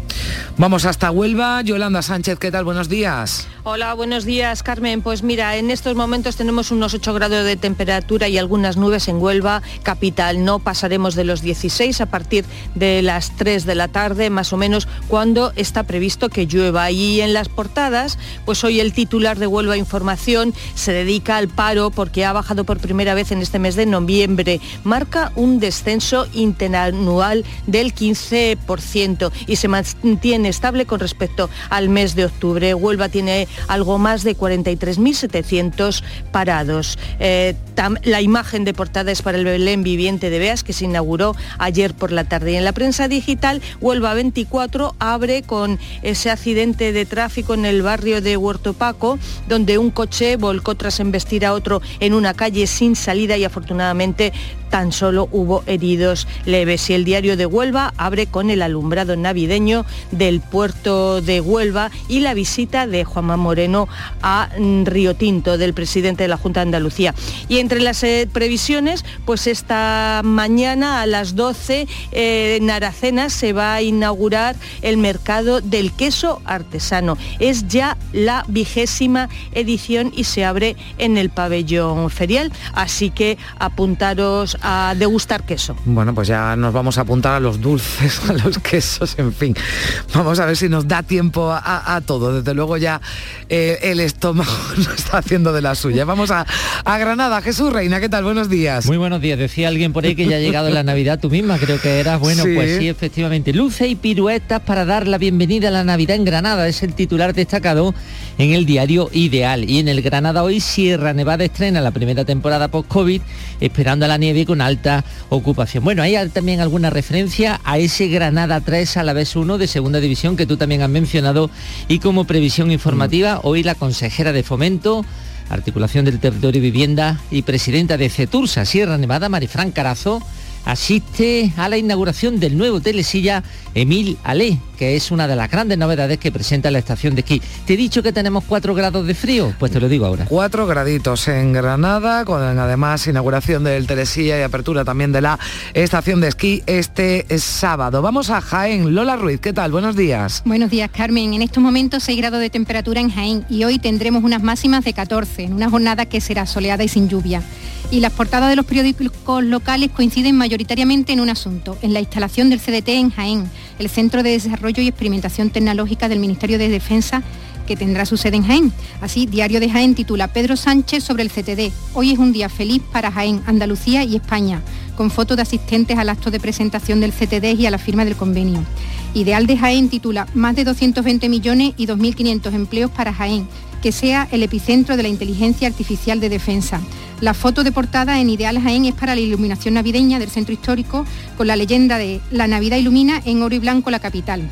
Vamos hasta Huelva, Yolanda Sánchez, ¿qué tal? Buenos días. Hola, buenos días, Carmen. Pues mira, en estos momentos tenemos unos 8 grados de temperatura y algunas nubes en Huelva, capital. No pasaremos de los 16 a partir de las 3 de la tarde, más o menos, cuando está previsto que llueva. Y en las portadas, pues hoy el titular de Huelva Información se dedica al paro porque ha bajado por primera vez en este mes de noviembre. Marca un descenso interanual del 15% y se mantiene estable con respecto al mes de octubre. Huelva tiene algo más de 43.700 parados. Eh, la imagen de portada es para el Belén Viviente de Beas que se inauguró ayer por la tarde. Y en la prensa digital, Huelva 24 abre con ese accidente de tráfico en el barrio de Huerto Paco, donde un coche volcó tras embestir a otro en una calle sin salida y afortunadamente tan solo hubo heridos leves. Y el diario de Huelva abre con el alumbrado navideño del puerto de Huelva y la visita de Juanma Moreno a Río Tinto, del presidente de la Junta de Andalucía. Y entre las eh, previsiones, pues esta mañana a las 12 eh, en Aracena se va a inaugurar el mercado del queso artesano. Es ya la vigésima edición y se abre en el pabellón ferial, así que apuntaros a degustar queso. Bueno, pues ya nos vamos a apuntar a los dulces, a los quesos, en fin. Vamos a ver si nos da tiempo a, a todo. Desde luego ya eh, el estómago nos está haciendo de la suya. Vamos a, a Granada. Jesús Reina, ¿qué tal? Buenos días. Muy buenos días. Decía alguien por ahí que ya ha llegado la Navidad tú misma, creo que eras. Bueno, Sí. pues sí, efectivamente. Luce y piruetas para dar la bienvenida a la Navidad en Granada. Es el titular destacado en el diario Ideal. Y en el Granada hoy Sierra Nevada estrena la primera temporada post-COVID, esperando a la nieve con alta ocupación. Bueno, hay también alguna referencia a ese Granada 3 a la vez 1 de segunda división que tú también has mencionado. Y como previsión informativa, hoy la consejera de Fomento Articulación del Territorio y Vivienda y presidenta de CETURSA Sierra Nevada, Marifran Carazo, asiste a la inauguración del nuevo telesilla Emil Alé, que es una de las grandes novedades que presenta la estación de esquí. ¿Te he dicho que tenemos 4 grados de frío? Pues te lo digo ahora. Cuatro graditos en Granada, con además inauguración del Telesilla y apertura también de la estación de esquí este sábado. Vamos a Jaén. Lola Ruiz, ¿qué tal? Buenos días. Buenos días, Carmen. En estos momentos 6 grados de temperatura en Jaén y hoy tendremos unas máximas de 14, en una jornada que será soleada y sin lluvia. Y las portadas de los periódicos locales coinciden mayoritariamente en un asunto, en la instalación del CDT en Jaén, el Centro de Desarrollo y Experimentación Tecnológica del Ministerio de Defensa que tendrá su sede en Jaén. Así, Diario de Jaén titula Pedro Sánchez sobre el CTD. Hoy es un día feliz para Jaén, Andalucía y España, con fotos de asistentes al acto de presentación del CTD y a la firma del convenio. Ideal de Jaén titula Más de 220 millones y 2.500 empleos para Jaén, que sea el epicentro de la inteligencia artificial de defensa. La foto de portada en Ideal Jaén es para la iluminación navideña del centro histórico con la leyenda de La Navidad ilumina en oro y blanco la capital.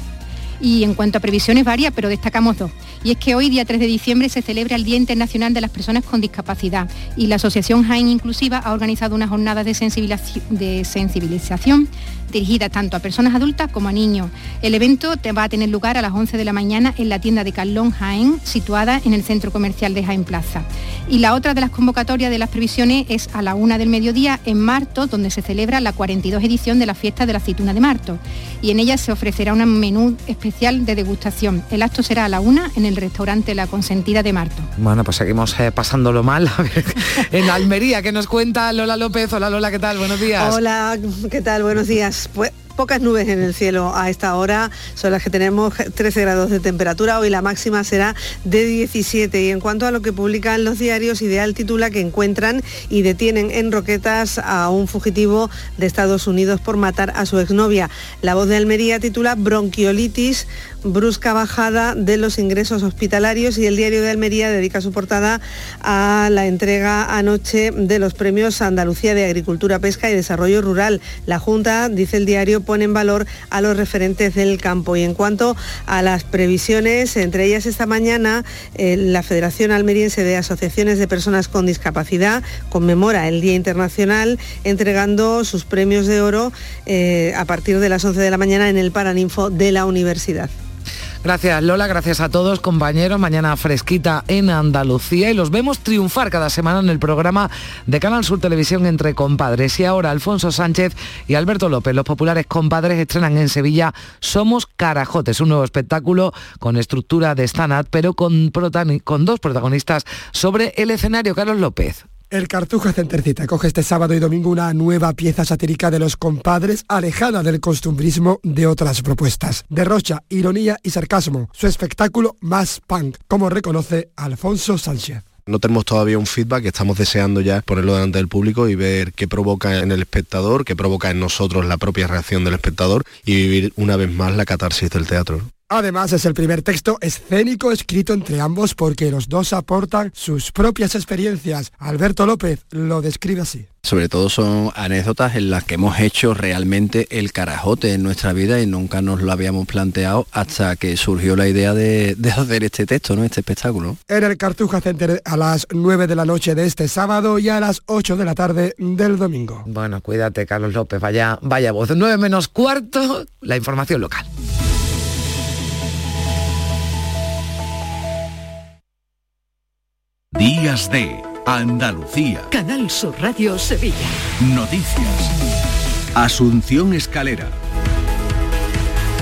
Y en cuanto a previsiones varias, pero destacamos dos. Y es que hoy, día 3 de diciembre, se celebra el Día Internacional de las Personas con Discapacidad y la Asociación Jaén Inclusiva ha organizado una jornada de, sensibilizaci- de sensibilización dirigida tanto a personas adultas como a niños. El evento va a tener lugar a las 11 de la mañana en la tienda de Carlón Jaén, situada en el centro comercial de Jaén Plaza. Y la otra de las convocatorias de las previsiones es a la una del mediodía en Marto, donde se celebra la 42 edición de la fiesta de la aceituna de Marto. Y en ella se ofrecerá un menú especial de degustación. El acto será a la una en el restaurante La Consentida de Marto. Bueno, pues seguimos eh, pasándolo mal. A ver, en Almería, ¿qué nos cuenta Lola López? Hola Lola, ¿qué tal? Buenos días. Hola, ¿qué tal? Buenos días. Pues, pocas nubes en el cielo a esta hora, son las que tenemos 13 grados de temperatura, hoy la máxima será de 17 y en cuanto a lo que publican los diarios, Ideal titula que encuentran y detienen en Roquetas a un fugitivo de Estados Unidos por matar a su exnovia. La voz de Almería titula Bronquiolitis, brusca bajada de los ingresos hospitalarios y el diario de Almería dedica su portada a la entrega anoche de los premios Andalucía de Agricultura, Pesca y Desarrollo Rural. La Junta, dice el diario, pone en valor a los referentes del campo. Y en cuanto a las previsiones, entre ellas esta mañana, eh, la Federación Almeriense de Asociaciones de Personas con Discapacidad conmemora el Día Internacional entregando sus premios de oro eh, a partir de las 11 de la mañana en el Paraninfo de la Universidad. Gracias Lola, gracias a todos compañeros. Mañana fresquita en Andalucía y los vemos triunfar cada semana en el programa de Canal Sur Televisión entre compadres. Y ahora Alfonso Sánchez y Alberto López, los populares compadres, estrenan en Sevilla Somos Carajotes, un nuevo espectáculo con estructura de stand-up, pero con, con dos protagonistas sobre el escenario. Carlos López. El Cartuja Centercita coge este sábado y domingo una nueva pieza satírica de los compadres alejada del costumbrismo de otras propuestas. Derrocha ironía y sarcasmo, su espectáculo más punk, como reconoce Alfonso Sánchez. No tenemos todavía un feedback, estamos deseando ya ponerlo delante del público y ver qué provoca en el espectador, qué provoca en nosotros la propia reacción del espectador y vivir una vez más la catarsis del teatro. Además es el primer texto escénico escrito entre ambos porque los dos aportan sus propias experiencias. Alberto López lo describe así. Sobre todo son anécdotas en las que hemos hecho realmente el carajote en nuestra vida y nunca nos lo habíamos planteado hasta que surgió la idea de, hacer este texto, ¿no? este espectáculo. En el Cartuja Center a las 9 de la noche de este sábado y a las 8 de la tarde del domingo. Bueno, cuídate Carlos López, vaya, vaya voz. 9 menos cuarto, la información local. Días de Andalucía. Canal Sur Radio Sevilla. Noticias. Asunción Escalera.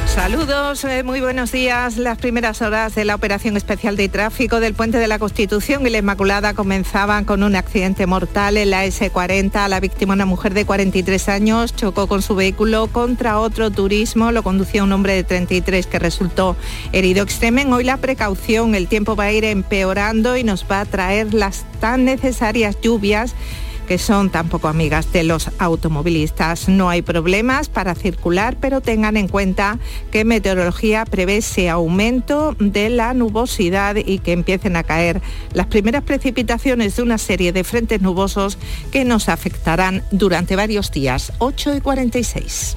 Saludos, eh, muy buenos días. Las primeras horas de la operación especial de tráfico del Puente de la Constitución y la Inmaculada comenzaban con un accidente mortal en la S40. La víctima, una mujer de 43 años, chocó con su vehículo contra otro turismo. Lo conducía un hombre de 33 que resultó herido. Extremen hoy la precaución. El tiempo va a ir empeorando y nos va a traer las tan necesarias lluvias que son tampoco amigas de los automovilistas. No hay problemas para circular, pero tengan en cuenta que Meteorología prevé ese aumento de la nubosidad y que empiecen a caer las primeras precipitaciones de una serie de frentes nubosos que nos afectarán durante varios días. 8 y 46.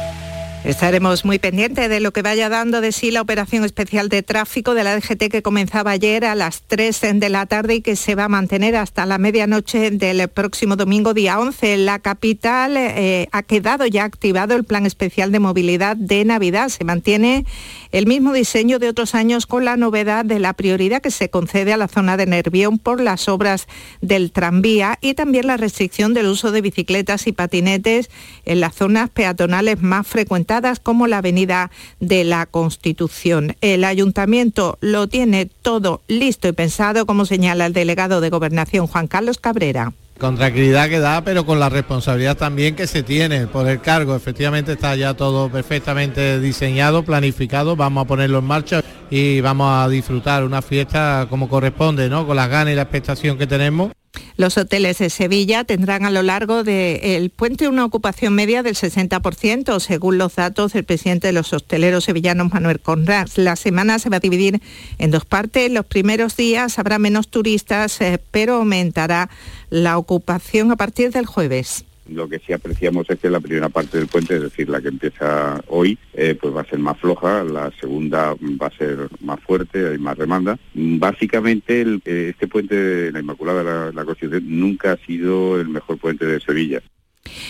Estaremos muy pendientes de lo que vaya dando de sí la operación especial de tráfico de la DGT que comenzaba ayer a las 3 de la tarde y que se va a mantener hasta la medianoche del próximo domingo día 11. En la capital eh, ha quedado ya activado el plan especial de movilidad de Navidad. Se mantiene el mismo diseño de otros años con la novedad de la prioridad que se concede a la zona de Nervión por las obras del tranvía y también la restricción del uso de bicicletas y patinetes en las zonas peatonales más frecuentadas como la avenida de la Constitución. El ayuntamiento lo tiene todo listo y pensado, como señala el delegado de Gobernación Juan Carlos Cabrera con tranquilidad que da, pero con la responsabilidad también que se tiene por el cargo. Efectivamente está ya todo perfectamente diseñado, planificado, vamos a ponerlo en marcha y vamos a disfrutar una fiesta como corresponde, ¿no? Con las ganas y la expectación que tenemos. Los hoteles de Sevilla tendrán a lo largo del puente una ocupación media del 60%, según los datos del presidente de los hosteleros sevillanos, Manuel Conrad. La semana se va a dividir en dos partes. Los primeros días habrá menos turistas, eh, pero aumentará la ocupación a partir del jueves. Lo que sí apreciamos es que la primera parte del puente, es decir, la que empieza hoy, eh, pues va a ser más floja, la segunda va a ser más fuerte, hay más demanda. Básicamente, eh, este puente la Inmaculada, la, la Constitución, nunca ha sido el mejor puente de Sevilla.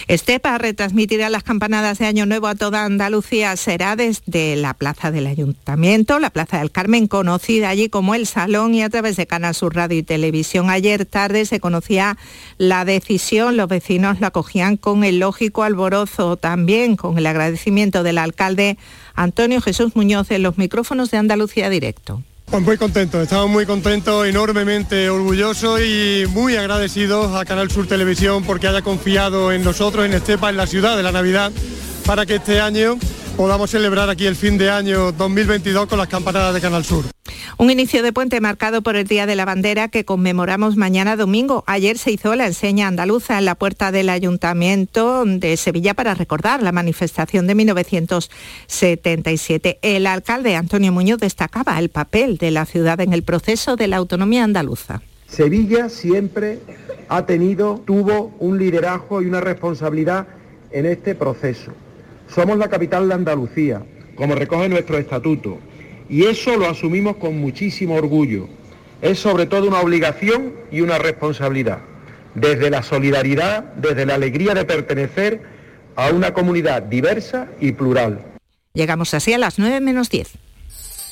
Estepa retransmitirá las campanadas de Año Nuevo a toda Andalucía. Será desde la plaza del Ayuntamiento, la plaza del Carmen, conocida allí como el Salón y a través de Canal Sur Radio y Televisión. Ayer tarde se conocía la decisión, los vecinos la acogían con el lógico alborozo, también con el agradecimiento del alcalde Antonio Jesús Muñoz en los micrófonos de Andalucía Directo. Pues muy contentos, estamos muy contentos, enormemente orgullosos y muy agradecidos a Canal Sur Televisión porque haya confiado en nosotros, en Estepa, en la ciudad de la Navidad, para que este año podamos celebrar aquí el fin de año 2022 con las campanadas de Canal Sur. Un inicio de puente marcado por el Día de la Bandera que conmemoramos mañana domingo. Ayer se hizo la enseña andaluza en la puerta del Ayuntamiento de Sevilla para recordar la manifestación de 1977. El alcalde Antonio Muñoz destacaba el papel de la ciudad en el proceso de la autonomía andaluza. Sevilla siempre ha tenido, tuvo un liderazgo y una responsabilidad en este proceso. Somos la capital de Andalucía, como recoge nuestro estatuto y eso lo asumimos con muchísimo orgullo. Es sobre todo una obligación y una responsabilidad, desde la solidaridad, desde la alegría de pertenecer a una comunidad diversa y plural. Llegamos así a las 9 menos 10.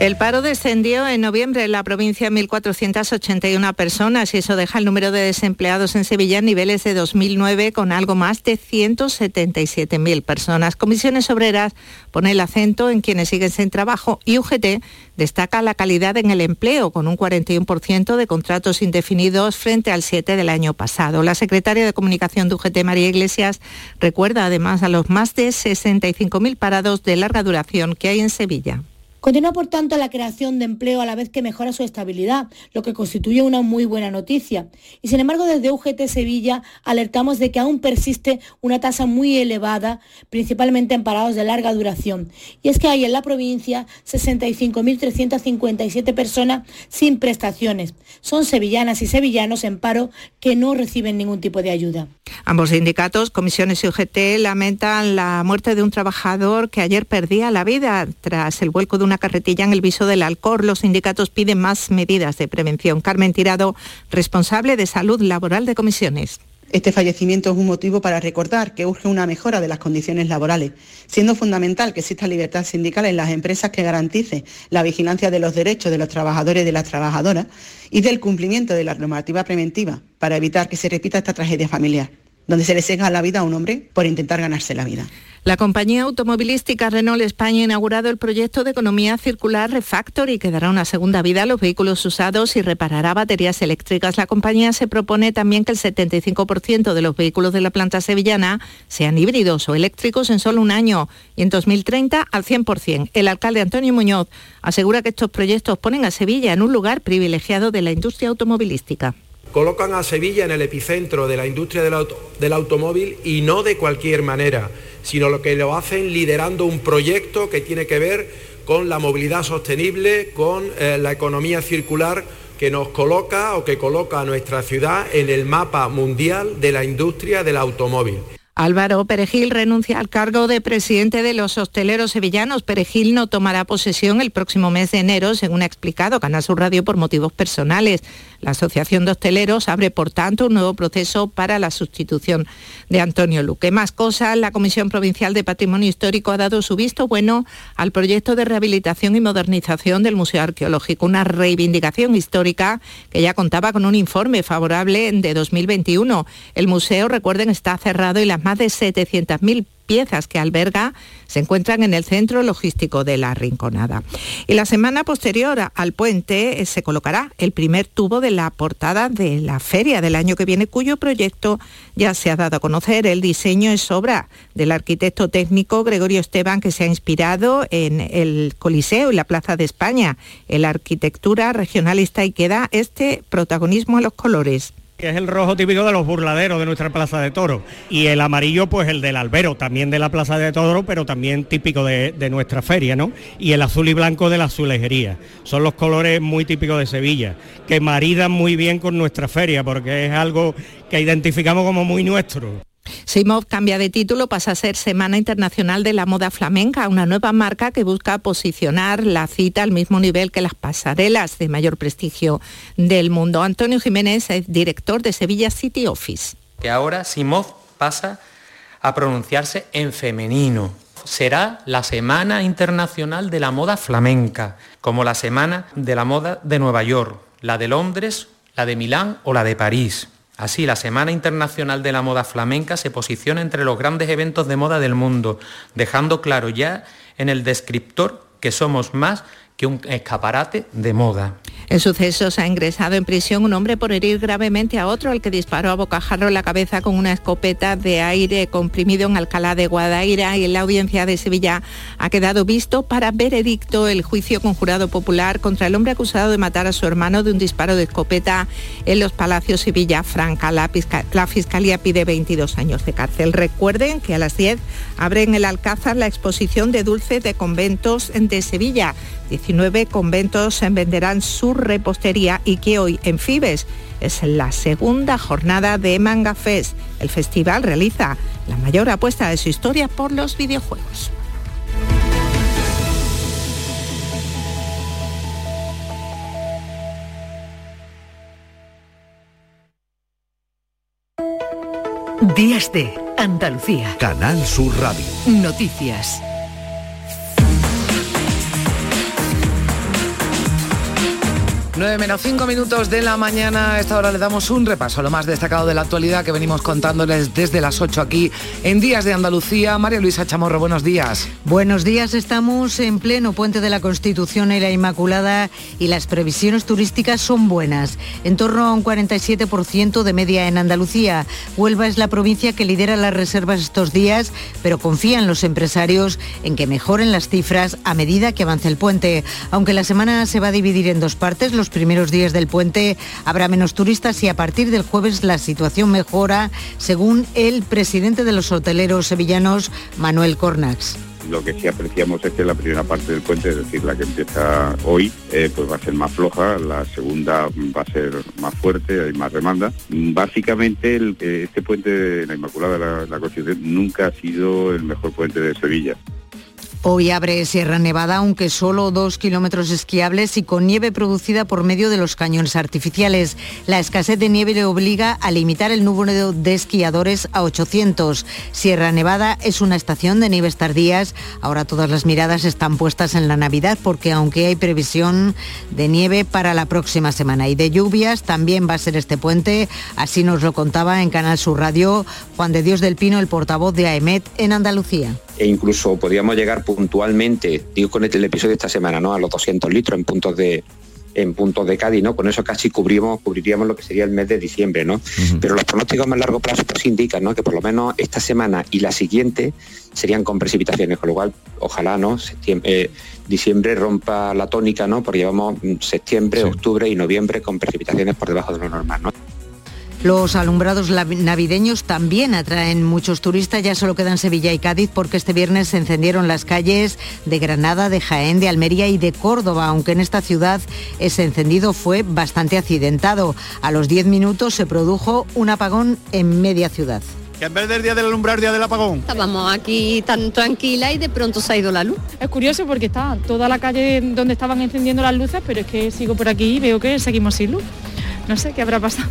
El paro descendió en noviembre en la provincia 1.481 personas y eso deja el número de desempleados en Sevilla en niveles de 2009 con algo más de 177.000 personas. Comisiones Obreras pone el acento en quienes siguen sin trabajo y UGT destaca la calidad en el empleo con un 41% de contratos indefinidos frente al 7 del año pasado. La secretaria de Comunicación de UGT, María Iglesias, recuerda además a los más de 65.000 parados de larga duración que hay en Sevilla. Continúa, por tanto, la creación de empleo a la vez que mejora su estabilidad, lo que constituye una muy buena noticia. Y sin embargo, desde UGT Sevilla alertamos de que aún persiste una tasa muy elevada, principalmente en parados de larga duración. Y es que hay en la provincia 65.357 personas sin prestaciones. Son sevillanas y sevillanos en paro que no reciben ningún tipo de ayuda. Ambos sindicatos, comisiones y UGT, lamentan la muerte de un trabajador que ayer perdía la vida tras el vuelco de una carretilla en el viso del Alcor. Los sindicatos piden más medidas de prevención. Carmen Tirado, responsable de salud laboral de comisiones. Este fallecimiento es un motivo para recordar que urge una mejora de las condiciones laborales, siendo fundamental que exista libertad sindical en las empresas que garantice la vigilancia de los derechos de los trabajadores y de las trabajadoras y del cumplimiento de la normativa preventiva para evitar que se repita esta tragedia familiar, donde se le cega la vida a un hombre por intentar ganarse la vida. La compañía automovilística Renault España ha inaugurado el proyecto de economía circular Refactory, que dará una segunda vida a los vehículos usados y reparará baterías eléctricas. La compañía se propone también que el 75% de los vehículos de la planta sevillana sean híbridos o eléctricos en solo un año y en 2030 al 100%. El alcalde Antonio Muñoz asegura que estos proyectos ponen a Sevilla en un lugar privilegiado de la industria automovilística colocan a Sevilla en el epicentro de la industria del, del, automóvil y no de cualquier manera, sino lo que lo hacen liderando un proyecto que tiene que ver con la movilidad sostenible, con eh, la economía circular que nos coloca o que coloca a nuestra ciudad en el mapa mundial de la industria del automóvil. Álvaro Perejil renuncia al cargo de presidente de los hosteleros sevillanos. Perejil no tomará posesión el próximo mes de enero, según ha explicado Canal Sur Radio por motivos personales. La Asociación de Hosteleros abre, por tanto, un nuevo proceso para la sustitución de Antonio Luque. Más cosas, la Comisión Provincial de Patrimonio Histórico ha dado su visto bueno al proyecto de rehabilitación y modernización del Museo Arqueológico, una reivindicación histórica que ya contaba con un informe favorable de 2021. El museo, recuerden, está cerrado y las más de 700.000 piezas que alberga se encuentran en el centro logístico de la Rinconada. Y la semana posterior al puente eh, se colocará el primer tubo de la portada de la feria del año que viene, cuyo proyecto ya se ha dado a conocer. El diseño es obra del arquitecto técnico Gregorio Esteban, que se ha inspirado en el Coliseo y la Plaza de España, en la arquitectura regionalista y que da este protagonismo a los colores. Es el rojo típico de los burladeros de nuestra plaza de toro y el amarillo pues el del albero, también de la plaza de toro, pero también típico de, de, nuestra feria, ¿no? Y el azul y blanco de la azulejería. Son los colores muy típicos de Sevilla, que maridan muy bien con nuestra feria, porque es algo que identificamos como muy nuestro. Simov cambia de título, pasa a ser Semana Internacional de la Moda Flamenca, una nueva marca que busca posicionar la cita al mismo nivel que las pasarelas de mayor prestigio del mundo. Antonio Jiménez es director de Sevilla City Office. Que ahora Simov pasa a pronunciarse en femenino. Será la Semana Internacional de la Moda Flamenca, como la Semana de la Moda de Nueva York, la de Londres, la de Milán o la de París. Así, la Semana Internacional de la Moda Flamenca se posiciona entre los grandes eventos de moda del mundo, dejando claro ya en el descriptor que somos más que un escaparate de moda. El suceso se ha ingresado en prisión un hombre por herir gravemente a otro, al que disparó a bocajarro en la cabeza con una escopeta de aire comprimido en Alcalá de Guadaira y en la audiencia de Sevilla ha quedado visto para veredicto el juicio conjurado popular contra el hombre acusado de matar a su hermano de un disparo de escopeta en los Palacios y Villafranca. La, la Fiscalía pide 22 años de cárcel. Recuerden que a las 10 abre en el Alcázar la exposición de dulces de conventos de Sevilla. 19 conventos venderán su repostería y que hoy en Fibes es la segunda jornada de Manga Fest. El festival realiza la mayor apuesta de su historia por los videojuegos. Días de Andalucía. Canal Sur Radio. Noticias. 9 menos 5 minutos de la mañana. A esta hora le damos un repaso a lo más destacado de la actualidad que venimos contándoles desde las 8 aquí en Días de Andalucía. María Luisa Chamorro, buenos días. Buenos días, estamos en pleno puente de la Constitución y la Inmaculada y las previsiones turísticas son buenas. En torno a un 47% de media en Andalucía. Huelva es la provincia que lidera las reservas estos días, pero confían los empresarios en que mejoren las cifras a medida que avance el puente. Aunque la semana se va a dividir en dos partes, los primeros días del puente habrá menos turistas y a partir del jueves la situación mejora, según el presidente de los hoteleros sevillanos, Manuel Cornax lo que sí apreciamos es que la primera parte del puente, es decir, la que empieza hoy, eh, pues va a ser más floja, la segunda va a ser más fuerte, hay más demanda. Básicamente el, eh, este puente la Inmaculada de la, la Constitución nunca ha sido el mejor puente de Sevilla. Hoy abre Sierra Nevada, aunque solo dos kilómetros esquiables y con nieve producida por medio de los cañones artificiales. La escasez de nieve le obliga a limitar el número de esquiadores a 800. Sierra Nevada es una estación de nieves tardías. Ahora todas las miradas están puestas en la Navidad porque aunque hay previsión de nieve para la próxima semana y de lluvias, también va a ser este puente. Así nos lo contaba en Canal Sur Radio Juan de Dios del Pino, el portavoz de AEMET en Andalucía e incluso podríamos llegar puntualmente, digo con el episodio de esta semana, ¿no? A los 200 litros en puntos de en puntos de Cádiz, ¿no? Con eso casi cubrimos, cubriríamos lo que sería el mes de diciembre, ¿no? Pero los pronósticos a más largo plazo pues indican, ¿no? Que por lo menos esta semana y la siguiente serían con precipitaciones, con lo cual ojalá, ¿no? Septiembre, diciembre rompa la tónica, ¿no? Porque llevamos septiembre, octubre y noviembre con precipitaciones por debajo de lo normal, ¿no? Los alumbrados navideños también atraen muchos turistas, ya solo quedan Sevilla y Cádiz porque este viernes se encendieron las calles de Granada, de Jaén, de Almería y de Córdoba, aunque en esta ciudad ese encendido fue bastante accidentado. A los 10 minutos se produjo un apagón en media ciudad. Que en vez del día del alumbrar, día del apagón. Estábamos aquí tan tranquila y de pronto se ha ido la luz. Es curioso porque está toda la calle donde estaban encendiendo las luces, pero es que sigo por aquí y veo que seguimos sin luz. No sé qué habrá pasado.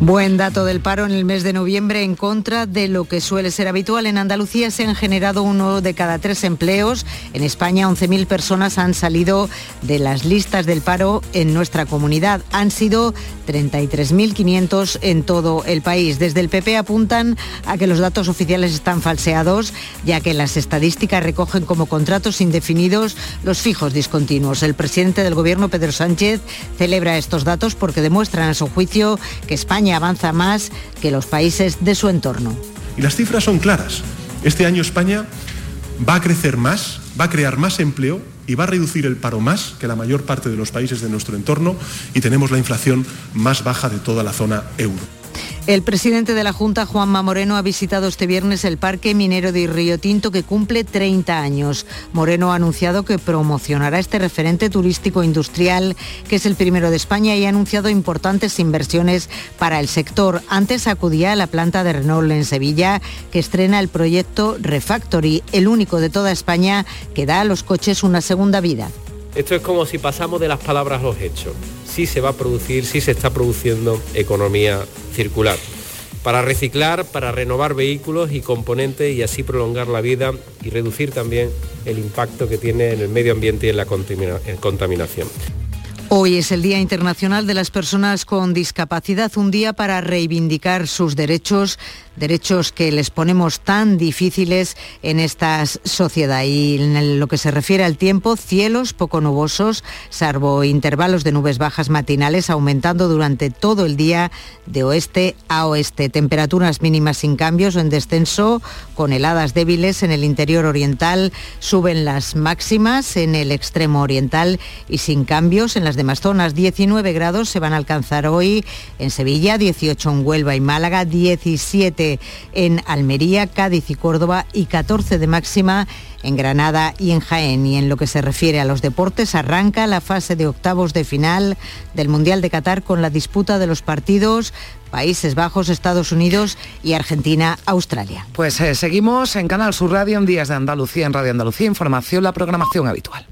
Buen dato del paro en el mes de noviembre en contra de lo que suele ser habitual. En Andalucía se han generado uno de cada tres empleos. En España 11.000 personas han salido de las listas del paro en nuestra comunidad. Han sido 33.500 en todo el país. Desde el PP apuntan a que los datos oficiales están falseados, ya que las estadísticas recogen como contratos indefinidos los fijos discontinuos. El presidente del Gobierno, Pedro Sánchez, celebra estos datos porque demuestran a su juicio que España avanza más que los países de su entorno. Y las cifras son claras. Este año España va a crecer más, va a crear más empleo y va a reducir el paro más que la mayor parte de los países de nuestro entorno y tenemos la inflación más baja de toda la zona euro. El presidente de la Junta, Juanma Moreno, ha visitado este viernes el Parque Minero de Río Tinto que cumple 30 años. Moreno ha anunciado que promocionará este referente turístico industrial, que es el primero de España, y ha anunciado importantes inversiones para el sector. Antes acudía a la planta de Renault en Sevilla, que estrena el proyecto Refactory, el único de toda España que da a los coches una segunda vida. Esto es como si pasamos de las palabras a los hechos. Sí se va a producir, sí se está produciendo economía circular. Para reciclar, para renovar vehículos y componentes y así prolongar la vida y reducir también el impacto que tiene en el medio ambiente y en la contaminación. Hoy es el Día Internacional de las Personas con Discapacidad, un día para reivindicar sus derechos derechos que les ponemos tan difíciles en esta sociedad. Y en lo que se refiere al tiempo, cielos poco nubosos, salvo intervalos de nubes bajas matinales, aumentando durante todo el día de oeste a oeste. Temperaturas mínimas sin cambios o en descenso, con heladas débiles en el interior oriental. Suben las máximas en el extremo oriental y sin cambios en las demás zonas. 19 grados se van a alcanzar hoy en Sevilla, 18 en Huelva y Málaga, 17 en Almería, Cádiz y Córdoba y 14 de máxima en Granada y en Jaén. Y en lo que se refiere a los deportes, arranca la fase de octavos de final del Mundial de Qatar con la disputa de los partidos Países Bajos, Estados Unidos y Argentina, Australia. Pues eh, seguimos en Canal Sur Radio en Días de Andalucía, en Radio Andalucía, información, la programación habitual.